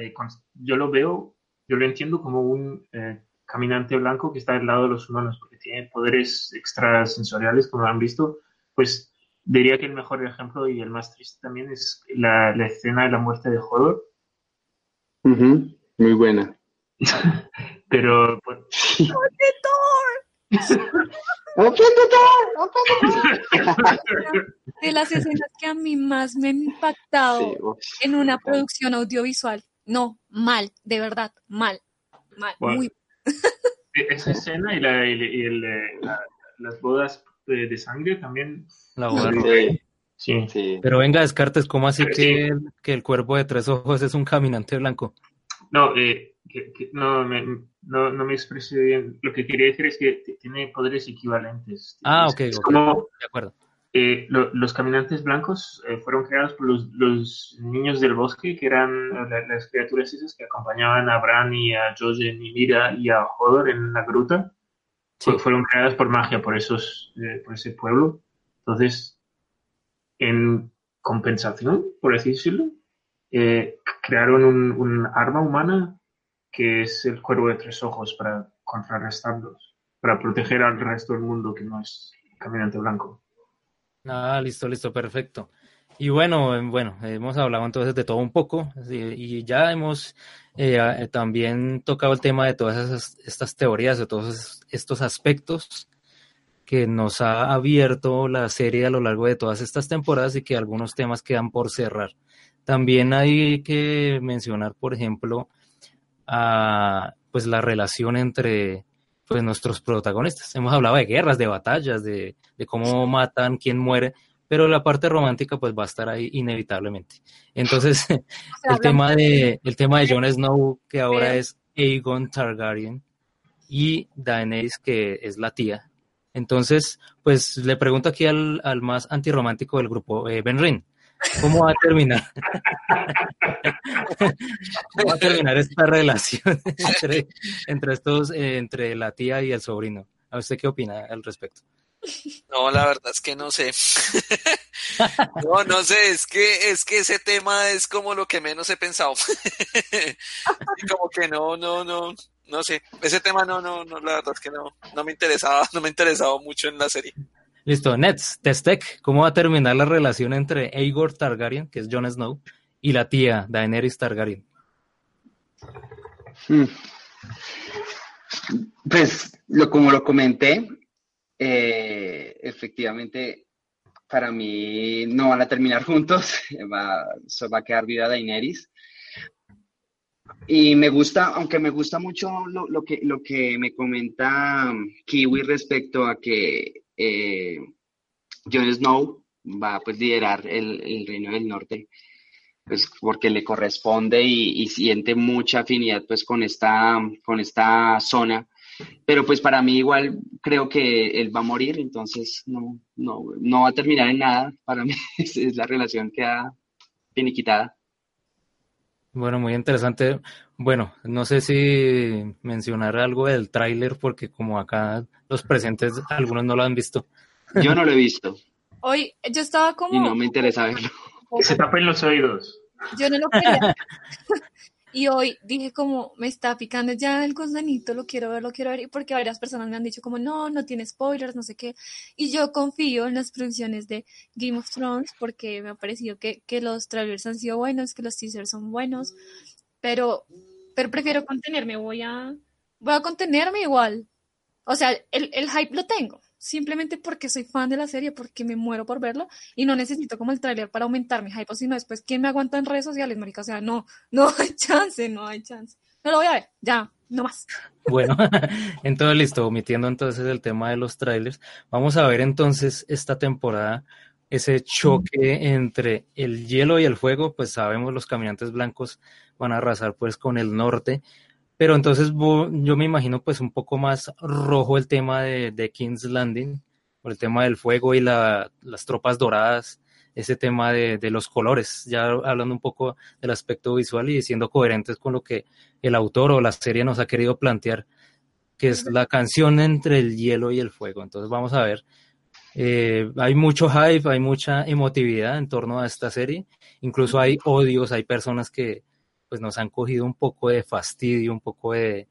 eh, yo lo veo, yo lo entiendo como un eh, caminante blanco que está al lado de los humanos, porque tiene poderes extrasensoriales, como han visto. Pues diría que el mejor ejemplo y el más triste también es la, la escena de la muerte de Hodor. Muy buena. Pero... Pues, De las escenas que a mí más me han impactado Sí, en una producción audiovisual. No, mal, de verdad, mal, mal, Bueno. muy E- Esa escena y, la, y el- y el, eh, la- las bodas de, de sangre también. La boda roja. sí, Sí. sí. Pero venga, Descartes, ¿cómo así que, el- que el cuervo de tres ojos es un caminante blanco? No, eh, que- que no, me, no, no me expresé bien. Lo que quería decir es que tiene poderes equivalentes. Ah, ok, es ok. como De acuerdo. eh, lo- los caminantes blancos eh, fueron creados por los, los niños del bosque, que eran la- las criaturas esas que acompañaban a Bran y a Jojen y Mira y a Hodor en la gruta. Sí. Fu- Fueron creadas por magia, por, esos, eh, por ese pueblo. Entonces, en compensación, por así decirlo, crearon un, un arma humana que es el cuervo de tres ojos para contrarrestarlos, para proteger al resto del mundo que no es caminante blanco. Ah, listo, listo, perfecto. Y bueno, eh, bueno, hemos hablado entonces de todo un poco y ya hemos eh, eh, también tocado el tema de todas esas, estas teorías, de todos estos aspectos que nos ha abierto la serie a lo largo de todas estas temporadas y que algunos temas quedan por cerrar. También hay que mencionar, por ejemplo, a, pues la relación entre pues nuestros protagonistas. Hemos hablado de guerras, de batallas, de, de cómo matan, quién muere, pero la parte romántica pues va a estar ahí inevitablemente. Entonces, el tema de el tema de Jon Snow que ahora es Aegon Targaryen y Daenerys que es la tía. Entonces, pues le pregunto aquí al, al más antirromántico del grupo, eh, Ben Rin, ¿cómo va a terminar? ¿Cómo va a terminar esta relación entre, entre estos, eh, entre la tía y el sobrino? ¿A usted qué opina al respecto? No, la verdad es que no sé. No, no sé, es que es que ese tema es como lo que menos he pensado. Como que no, no, no, no sé. Ese tema no, no, no, la verdad es que no, no me interesaba, no me ha interesado mucho en la serie. Listo, Nets, Testec, ¿cómo va a terminar la relación entre Aegor Targaryen, que es Jon Snow, y la tía Daenerys Targaryen? Mm. Pues, lo, como lo comenté, eh, efectivamente, para mí no van a terminar juntos, va, va a quedar viva Daenerys. Y me gusta, aunque me gusta mucho lo, lo que, lo que me comenta Kiwi respecto a que eh, Jon Snow va a pues, liderar el, el Reino del Norte, pues porque le corresponde y, siente mucha afinidad pues con esta, con esta zona. Pero pues para mí igual creo que él va a morir, entonces no, no, no va a terminar en nada. Para mí es, es la relación queda finiquitada. Bueno, muy interesante. Bueno, no sé si mencionar algo del tráiler, porque como acá los presentes, algunos no lo han visto. Yo no lo he visto Hoy yo estaba como... y no me interesa verlo. Que se tapen los oídos. Yo no lo quería. Y hoy dije como, me está picando ya el gusanito, lo quiero ver, lo quiero ver, y porque varias personas me han dicho como, no, no tiene spoilers, no sé qué. Y yo confío en las producciones de Game of Thrones porque me ha parecido que, que los trailers han sido buenos, que los teasers son buenos, pero, pero prefiero contenerme, voy a, voy a contenerme igual. O sea, el, el hype lo tengo, simplemente porque soy fan de la serie, porque me muero por verlo y no necesito como el tráiler para aumentar mi hype, o si no después, ¿quién me aguanta en redes sociales, marica? O sea, no, no hay chance, no hay chance. No lo voy a ver, ya, no más. Bueno, entonces listo, omitiendo entonces el tema de los trailers, vamos a ver entonces esta temporada ese choque entre el hielo y el fuego, pues sabemos los caminantes blancos van a arrasar pues con el norte, pero entonces yo me imagino pues un poco más rojo el tema de, de King's Landing, por el tema del fuego y la- las tropas doradas, ese tema de, de los colores, ya hablando un poco del aspecto visual y siendo coherentes con lo que el autor o la serie nos ha querido plantear, que es la canción entre el hielo y el fuego. Entonces vamos a ver. Eh, hay mucho hype, hay mucha emotividad en torno a esta serie. Incluso hay odios, hay personas que pues nos han cogido un poco de fastidio, un poco de,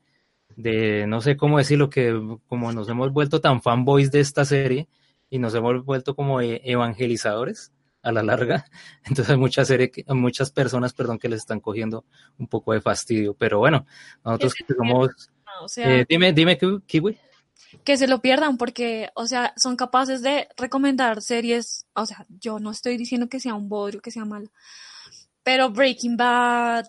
de no sé cómo decirlo, que como nos hemos vuelto tan fanboys de esta serie y nos hemos vuelto como e- evangelizadores a la larga, entonces hay muchas serie, muchas personas, perdón, que les están cogiendo un poco de fastidio, pero bueno, nosotros que somos, o sea, eh, dime, dime, Ki- Kiwi. Que se lo pierdan porque, o sea, son capaces de recomendar series, o sea, yo no estoy diciendo que sea un bodrio, que sea malo, pero Breaking Bad,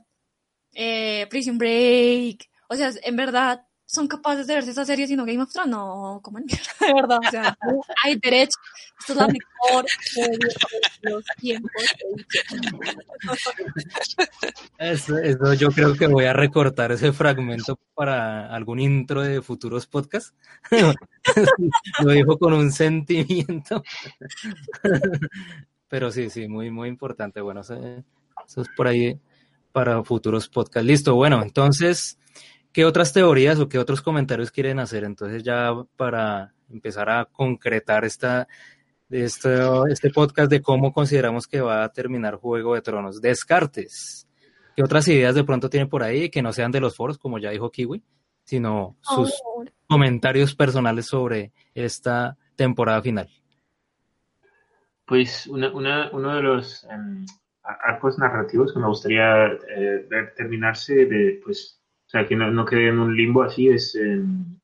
eh, Prison Break, o sea, en verdad son capaces de verse esa serie sino Game of Thrones, no, como en mierda, de verdad, o sea, hay derecho, esto es la mejor serie de los tiempos. Eso, eso yo creo que voy a recortar ese fragmento para algún intro de futuros podcasts. Lo dijo con un sentimiento. Pero sí, sí, muy, muy importante. Bueno, eso, eso es por ahí para futuros podcasts. Listo, bueno, entonces, ¿qué otras teorías o qué otros comentarios quieren hacer? Entonces ya para empezar a concretar esta, este, este podcast de cómo consideramos que va a terminar Juego de Tronos. Descartes. ¿Qué otras ideas de pronto tienen por ahí que no sean de los foros, como ya dijo Kiwi, sino sus Oh, comentarios personales sobre esta temporada final? Pues una, una- uno de los em, arcos narrativos que me gustaría eh, ver terminarse de, pues, o sea, que no, no quede en un limbo así es, em,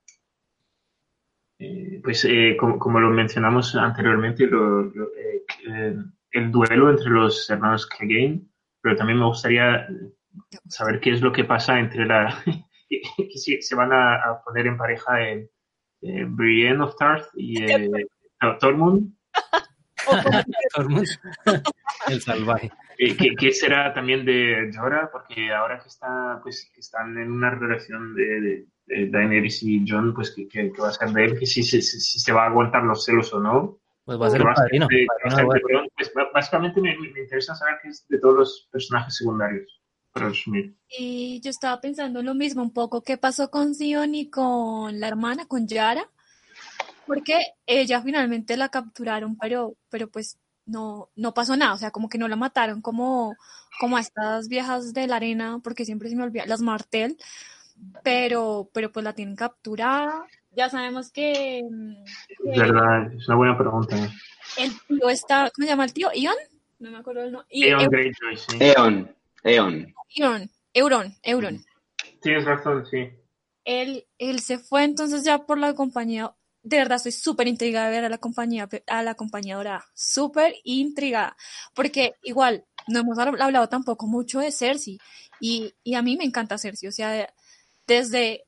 eh, pues, eh, como, como lo mencionamos anteriormente, lo- lo, eh, eh, el duelo entre los hermanos Clegane, pero también me gustaría saber qué es lo que pasa entre la, que si se van a, a poner en pareja en eh, Brienne of Tarth y eh, Tormund. Tormund, el salvaje. ¿Qué, qué será también de Jorah? Porque ahora que está, pues, que están en una relación de, de, de Daenerys y Jon, pues, ¿qué, qué- qué va a ser de él? Que si, si, si- si se va a aguantar los celos o no. Pues va a ser ¿Qué el padrino. de- ser Bron? Pues, básicamente me, me interesa saber qué es de todos los personajes secundarios, para resumir. Y yo estaba pensando lo mismo un poco, ¿qué pasó con Sion y con la hermana, con Yara? Porque ella finalmente la capturaron, pero, pero pues no, no pasó nada, o sea, como que no la mataron como, como a estas viejas de la arena, porque siempre se me olvida, las Martel, pero, pero pues la tienen capturada. Ya sabemos que, mm, Es que verdad, es una buena pregunta. el tío está, ¿cómo se llama el tío? ¿Ion? No me acuerdo el nombre. Eon Greyjoy, sí. Eon, Eon. Euron, Euron, Euron. Tienes razón, sí. él, él se fue entonces ya por la compañía. De verdad, estoy súper intrigada de ver a la compañía, a la compañía dorada. Súper intrigada. Porque igual, no hemos hab- hablado tampoco mucho de Cersei. Y, a mí me encanta Cersei. O sea, desde,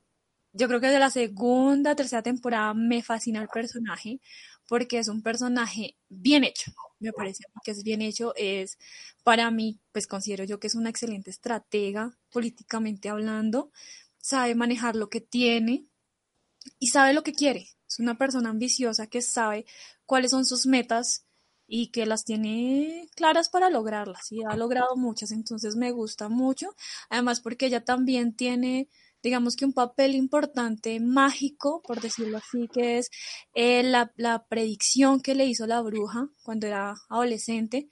yo creo que desde la segunda, tercera temporada me fascina el personaje. Porque es un personaje bien hecho. Me parece que es bien hecho. Es, para mí, pues considero yo que es una excelente estratega, políticamente hablando sabe manejar lo que tiene y sabe lo que quiere. Es una persona ambiciosa que sabe cuáles son sus metas y que las tiene claras para lograrlas y ha logrado muchas, entonces me gusta mucho. Además porque ella también tiene, digamos que un papel importante mágico, por decirlo así, que es eh, la, la predicción que le hizo la bruja cuando era adolescente,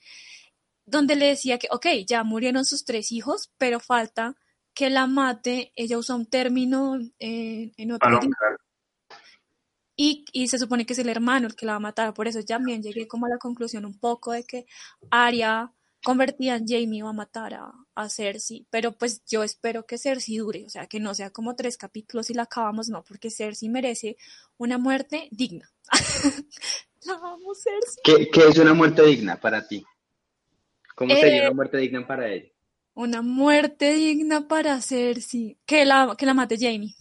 donde le decía que, ok, ya murieron sus tres hijos, pero falta que la mate, ella usa un término eh, en otro. Y, y se supone que es el hermano el que la va a matar, por eso también llegué como a la conclusión un poco de que Arya convertida en Jamie va a matar a, a Cersei, pero pues yo espero que Cersei dure, o sea, que no sea como tres capítulos y la acabamos, no, porque Cersei merece una muerte digna. la amo, Cersei. ¿Qué, qué es una muerte digna para ti? ¿Cómo sería Eh, una muerte digna para él? Una muerte digna para Cersei, que la, que la mate Jamie.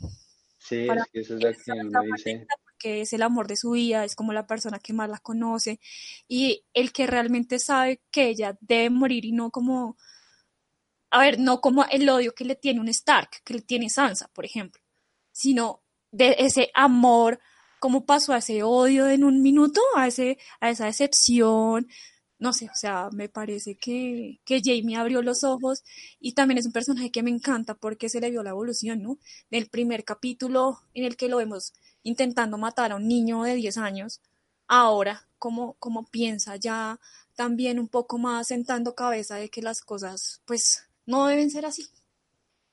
Sí, para es que eso es lo que uno dice. Porque es el amor de su vida, es como la persona que más la conoce y el que realmente sabe que ella debe morir y no como, a ver, no como el odio que le tiene un Stark, que le tiene Sansa, por ejemplo, sino de ese amor, cómo pasó a ese odio en un minuto, a ese, a esa decepción, no sé, o sea, me parece que, que Jamie abrió los ojos y también es un personaje que me encanta porque se le vio la evolución, ¿no? Del primer capítulo en el que lo vemos intentando matar a un niño de 10 años, ahora cómo, cómo piensa ya también un poco más sentando cabeza de que las cosas pues no deben ser así.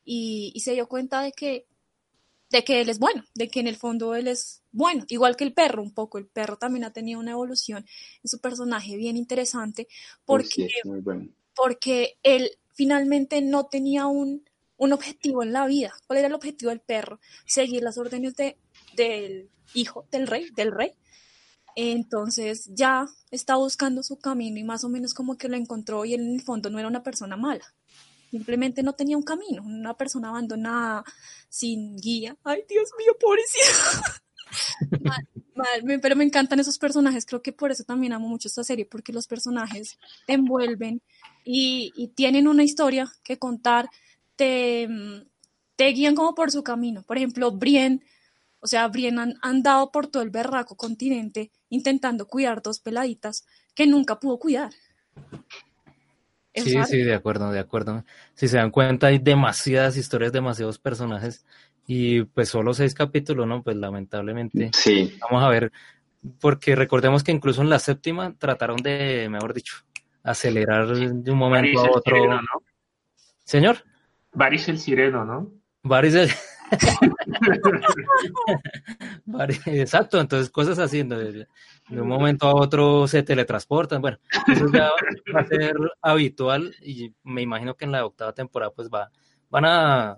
Y, y se dio cuenta de que, de que él es bueno, de que en el fondo él es bueno, igual que el perro un poco, el perro también ha tenido una evolución en su personaje bien interesante porque sí, es muy bueno. porque él finalmente no tenía un, un objetivo en la vida. ¿Cuál era el objetivo del perro? Seguir las órdenes de, del, hijo del rey, del rey. Entonces ya está buscando su camino y más o menos como que lo encontró y él en el fondo no era una persona mala. Simplemente no tenía un camino, una persona abandonada, sin guía. Ay, Dios mío, pobrecito. mal, mal, pero me encantan esos personajes. Creo que por eso también amo mucho esta serie, porque los personajes te envuelven y, y tienen una historia que contar, te, te guían como por su camino. Por ejemplo, Brienne o sea, Brienne han andado por todo el berraco continente intentando cuidar dos peladitas que nunca pudo cuidar. Sí, sí, de acuerdo, de acuerdo. Si se dan cuenta, hay demasiadas historias, demasiados personajes y pues solo seis capítulos, ¿no? Pues lamentablemente. Sí. Vamos a ver, porque recordemos que incluso en la séptima trataron de, mejor dicho, acelerar de un momento a otro. Sireno, ¿no? Señor. Varys el sireno, ¿no? Varys el... Exacto, entonces cosas así, de, un momento a otro se teletransportan, bueno, eso ya va a ser habitual y me imagino que en la octava temporada pues va, van a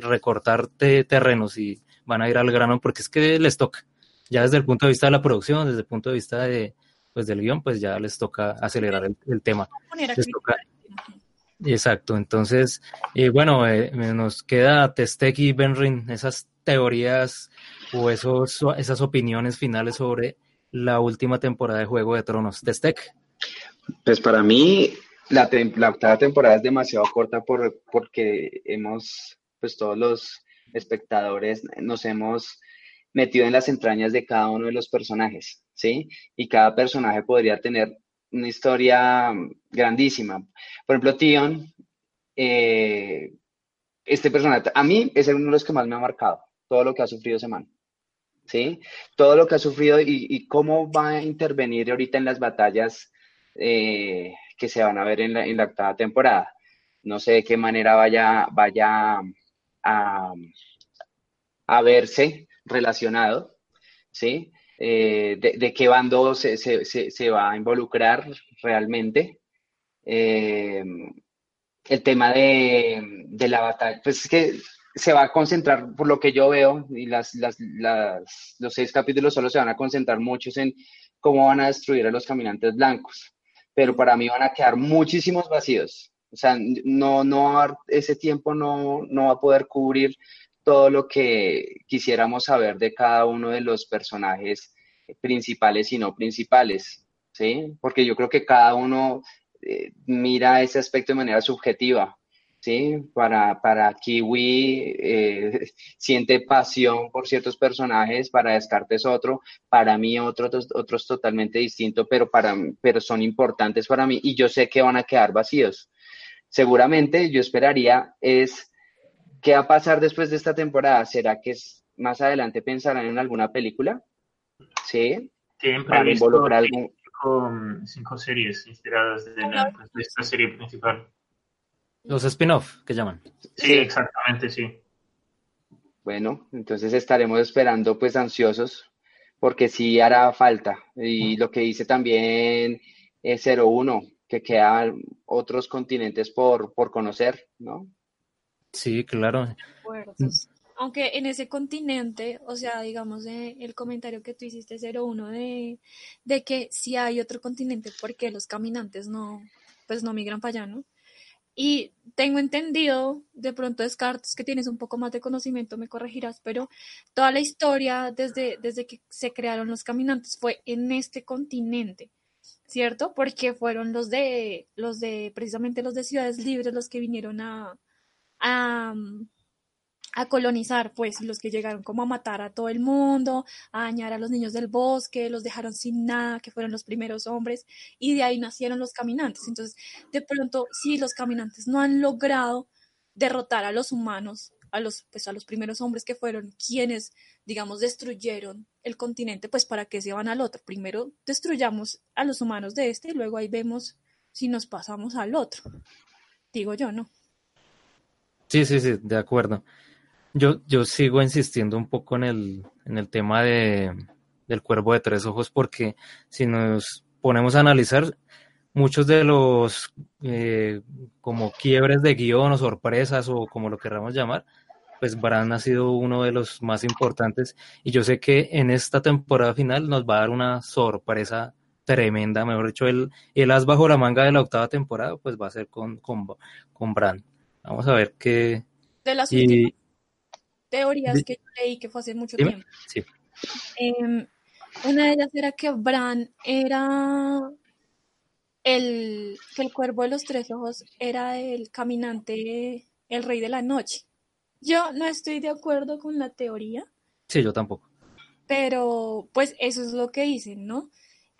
recortar terrenos y van a ir al grano porque es que les toca, ya desde el punto de vista de la producción, desde el punto de vista de, pues, del guion, pues ya les toca acelerar el, tema. Exacto, entonces, y bueno, eh, nos queda Testec y Benrin, esas teorías o esos, esas opiniones finales sobre la última temporada de Juego de Tronos. Testec. Pues para mí, la, la, octava temporada es demasiado corta por, porque hemos, pues todos los espectadores nos hemos metido en las entrañas de cada uno de los personajes, ¿sí? Y cada personaje podría tener una historia grandísima. Por ejemplo, Tion, eh, este personaje, a mí es uno de los que más me ha marcado, todo lo que ha sufrido ese man. ¿Sí? Todo lo que ha sufrido y, cómo va a intervenir ahorita en las batallas eh, que se van a ver en la, en la, octava temporada. No sé de qué manera vaya, vaya a verse relacionado, ¿sí? Eh, de, qué bando se, se, se, va a involucrar realmente. Eh, el tema de, de, la batalla, pues es que se va a concentrar, por lo que yo veo, y las, las, las, los seis capítulos solo se van a concentrar muchos en cómo van a destruir a los caminantes blancos, pero para mí van a quedar muchísimos vacíos. O sea, no, no, ese tiempo no, no va a poder cubrir todo lo que quisiéramos saber de cada uno de los personajes principales y no principales, ¿sí? Porque yo creo que cada uno eh, mira ese aspecto de manera subjetiva, ¿sí? Para, para Kiwi eh, siente pasión por ciertos personajes, para Descartes otro, para mí otros, otros totalmente distintos, pero, para, pero son importantes para mí y yo sé que van a quedar vacíos. Seguramente yo esperaría es ¿Qué va a pasar después de esta temporada? ¿Será que más adelante pensarán en alguna película? Sí. Tienen previsto algún... cinco, series inspiradas de, esta serie principal. Los spin-off que llaman. Sí, exactamente, sí. Bueno, entonces estaremos esperando pues ansiosos porque sí hará falta. Y lo que dice también es 01, que quedan otros continentes por, por conocer, ¿no? Sí, claro. Aunque en ese continente, o sea, digamos, eh, el comentario que tú hiciste 01 de, de que si hay otro continente, porque los caminantes no, pues no migran para allá, ¿no? Y tengo entendido, de pronto Descartes, que tienes un poco más de conocimiento, me corregirás, pero toda la historia desde, desde que se crearon los caminantes fue en este continente, ¿cierto? Porque fueron los de, los de, precisamente los de Ciudades Libres los que vinieron a, a, colonizar, pues los que llegaron como a matar a todo el mundo, a dañar a los niños del bosque, los dejaron sin nada, que fueron los primeros hombres, y de ahí nacieron los caminantes. Entonces, de pronto, si los caminantes no han logrado derrotar a los humanos, a los, pues a los primeros hombres que fueron quienes, digamos, destruyeron el continente, pues para que se van al otro. Primero destruyamos a los humanos de este y luego ahí vemos si nos pasamos al otro. Digo yo, ¿no? Sí, sí, sí, de acuerdo. Yo, yo sigo insistiendo un poco en el, en el tema de, del cuervo de tres ojos porque si nos ponemos a analizar muchos de los eh, como quiebres de guion o sorpresas o como lo queramos llamar, pues Bran ha sido uno de los más importantes y yo sé que en esta temporada final nos va a dar una sorpresa tremenda, mejor dicho, el, el as bajo la manga de la octava temporada, pues va a ser con, con, con Bran. Vamos a ver qué... De las y- últimas teorías que yo leí que fue hace mucho Dime. tiempo. Sí. Em, una de ellas era que Bran era el, que el cuervo de los tres ojos era el caminante, el rey de la noche. Yo no estoy de acuerdo con la teoría, Sí, yo tampoco. pero pues eso es lo que dicen, ¿no?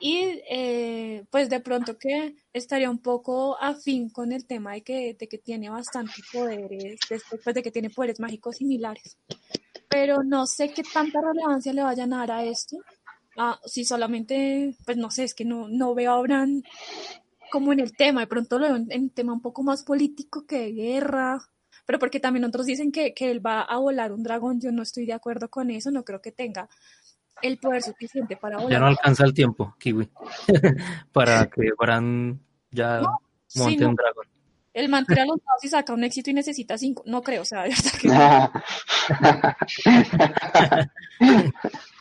Y eh, pues de pronto que estaría un poco afín con el tema de que, de que tiene bastantes poderes, después de que tiene poderes mágicos similares. Pero no sé qué tanta relevancia le vayan a dar a esto. Ah, si solamente, pues no sé, es que no, no veo a Bran como en el tema, de pronto lo veo en, en un tema un poco más político que de guerra, pero porque también otros dicen que, que él va a volar un dragón, yo no estoy de acuerdo con eso, no creo que tenga el poder suficiente para Ya volar. no alcanza el tiempo, Kiwi, para que Bran ya Sí, monte no, un dragón. el man tira los dados y saca un éxito y necesita cinco, no creo, o sea, de verdad que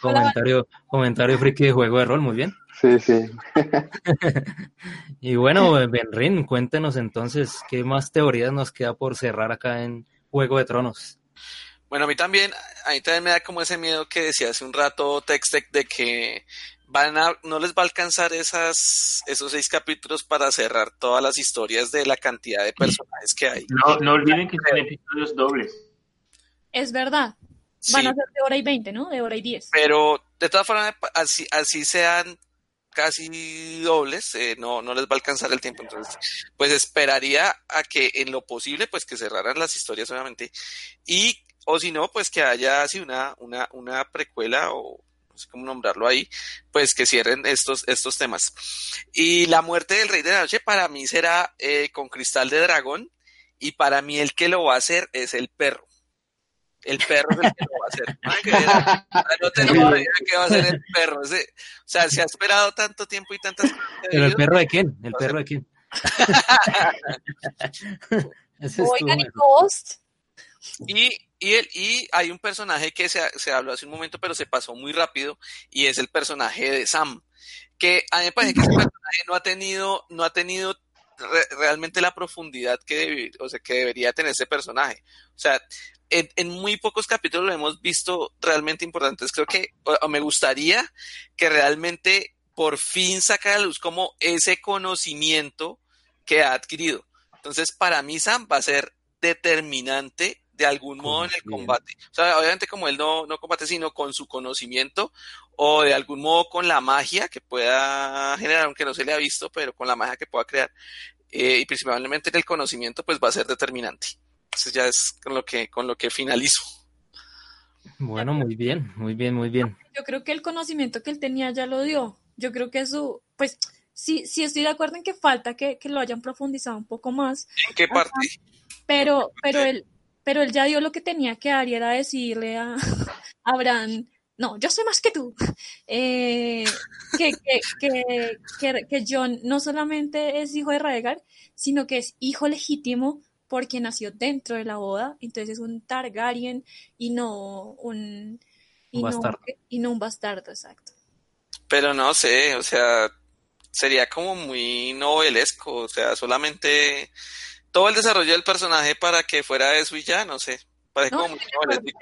Comentario, comentario friki de juego de rol, muy bien. sí, sí. Y bueno, Benrin, cuéntenos entonces qué más teorías nos queda por cerrar acá en Juego de Tronos. Bueno, a mí también, a mí también me da como ese miedo que decía hace un rato Textec de que van a, no les va a alcanzar esas, esos seis capítulos para cerrar todas las historias de la cantidad de personajes que hay. No, no olviden que son episodios dobles. es verdad. Sí, Van a ser de hora y veinte, ¿no? De hora y diez. pero de todas formas, así, así sean casi dobles, eh, no, no les va a alcanzar el tiempo. Entonces, pues esperaría a que en lo posible, pues que cerraran las historias obviamente. Y, o si no, pues que haya así una, una, una precuela o no sé cómo nombrarlo ahí, pues que cierren estos, estos temas. Y la muerte del Rey de la Noche para mí será eh, con Cristal de Dragón y para mí el que lo va a hacer es el perro. El perro es el que lo va a hacer. Era- Anótenlo por ahí, que va a ser el perro. Ese- o sea, se ha esperado tanto tiempo y tantas cosas ¿Pero el perro de quién? ¿El No perro de quién? Oigan, y. Ghost, Y, y, el, y hay un personaje que se, se habló hace un momento, pero se pasó muy rápido, y es el personaje de Sam. Que a mí me parece que ese personaje no ha tenido, no ha tenido re- realmente la profundidad que, o sea, que debería tener ese personaje. O sea, en, muy pocos capítulos lo hemos visto realmente importantes. Creo que me gustaría que realmente por fin sacara a luz como ese conocimiento que ha adquirido. Entonces, para mí Sam va a ser determinante de algún modo en el combate. O sea, obviamente como él no, no combate, sino con su conocimiento o de algún modo con la magia que pueda generar, aunque no se le ha visto, pero con la magia que pueda crear. Eh, y principalmente en el conocimiento, pues va a ser determinante. Eso ya es con lo que, con lo que finalizo. Bueno, muy bien, muy bien, muy bien. yo creo que el conocimiento que él tenía ya lo dio. Yo creo que su, pues, sí, sí estoy de acuerdo en que falta que, que lo hayan profundizado un poco más, ¿En qué parte? pero, pero él, pero él ya dio lo que tenía que dar y era decirle a, a Bran, no, yo sé más que tú. Eh, que, que, que, que, que John no solamente es hijo de Rhaegar, sino que es hijo legítimo porque nació dentro de la boda, entonces es un Targaryen y no un, y Un no, bastardo. y no un bastardo, exacto. Pero no sé, o sea, sería como muy novelesco, o sea, solamente todo el desarrollo del personaje para que fuera eso y ya, no sé. Parece No, como muy de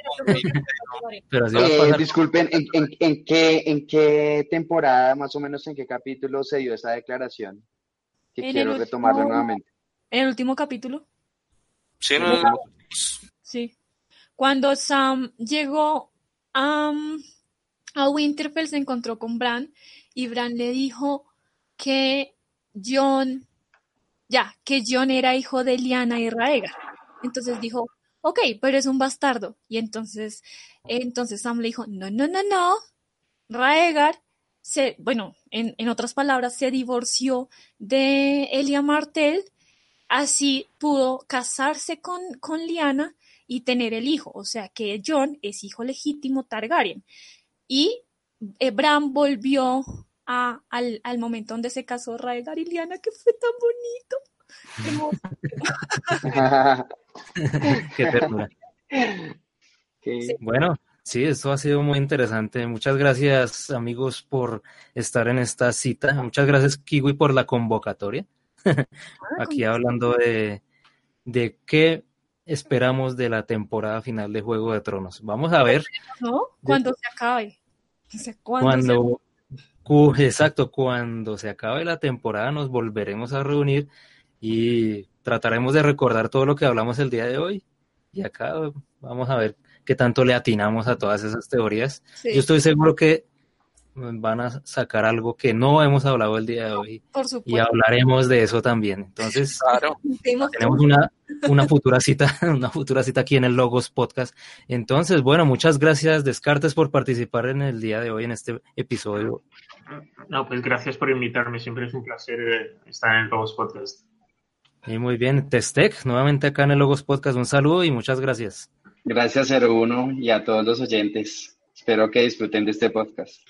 Eh, disculpen, ¿en, en, en qué, ¿en qué temporada, más o menos, en qué capítulo se dio esa declaración? Que En quiero último- nuevamente. En el último capítulo, Sí, no, no, sí. Cuando Sam llegó a, a Winterfell se encontró con Bran y Bran le dijo que John, ya, que John era hijo de Lyanna y Rhaegar. Entonces dijo, ok, pero es un bastardo. Y entonces, entonces Sam le dijo, no, no, no, no. Rhaegar se, bueno, en, en otras palabras, se divorció de Elia Martell, así pudo casarse con, con Lyanna y tener el hijo. O sea que John es hijo legítimo Targaryen. Y Bran volvió a, al, al momento donde se casó Rhaegar y Lyanna, que fue tan bonito. Qué ternura. Bueno, sí, esto ha sido muy interesante. Muchas gracias, amigos, por estar en esta cita. Muchas gracias, Kiwi, por la convocatoria. Ah, Aquí hablando de, de qué esperamos de la temporada final de Juego de Tronos. Vamos a ver. ¿No? Cuando se acabe. cuando, exacto, cuando se acabe la temporada nos volveremos a reunir y trataremos de recordar todo lo que hablamos el día de hoy. Y acá vamos a ver qué tanto le atinamos a todas esas teorías. Yo estoy seguro que van a sacar algo que no hemos hablado el día de hoy. Y hablaremos de eso también. Entonces, tenemos una, una futura cita, una futura cita aquí en el Logos Podcast. Entonces, bueno, muchas gracias Descartes por participar en el día de hoy en este episodio. No, pues gracias por invitarme. Siempre es un placer eh, estar en el Logos Podcast. Y muy bien, Testec, nuevamente acá en el Logos Podcast, un saludo y muchas gracias. Gracias, 01, y a todos los oyentes. Espero que disfruten de este podcast.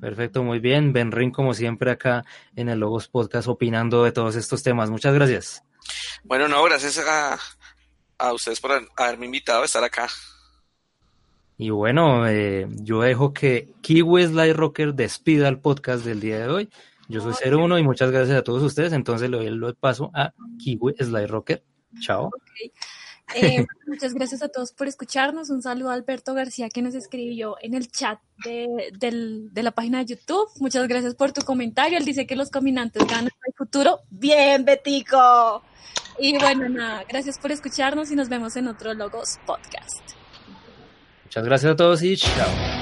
Perfecto, muy bien. Benrin, como siempre, acá en el Logos Podcast opinando de todos estos temas. Muchas gracias. Bueno, no, gracias a, a ustedes por haberme invitado a estar acá. Y bueno, eh, yo dejo que Kiwi Slide Rocker despida el podcast del día de hoy. Yo soy 01 y muchas gracias a todos ustedes. Entonces le doy el paso a Kiwi Slide Rocker. Chao. Eh, muchas gracias a todos por escucharnos. Un saludo a Alberto García que nos escribió en el chat de, la página de YouTube. Muchas gracias por tu comentario. Él dice que los caminantes ganan el futuro. Bien, Betico. Y bueno, nada, gracias por escucharnos y nos vemos en otro Logos Podcast. Muchas gracias a todos y chao.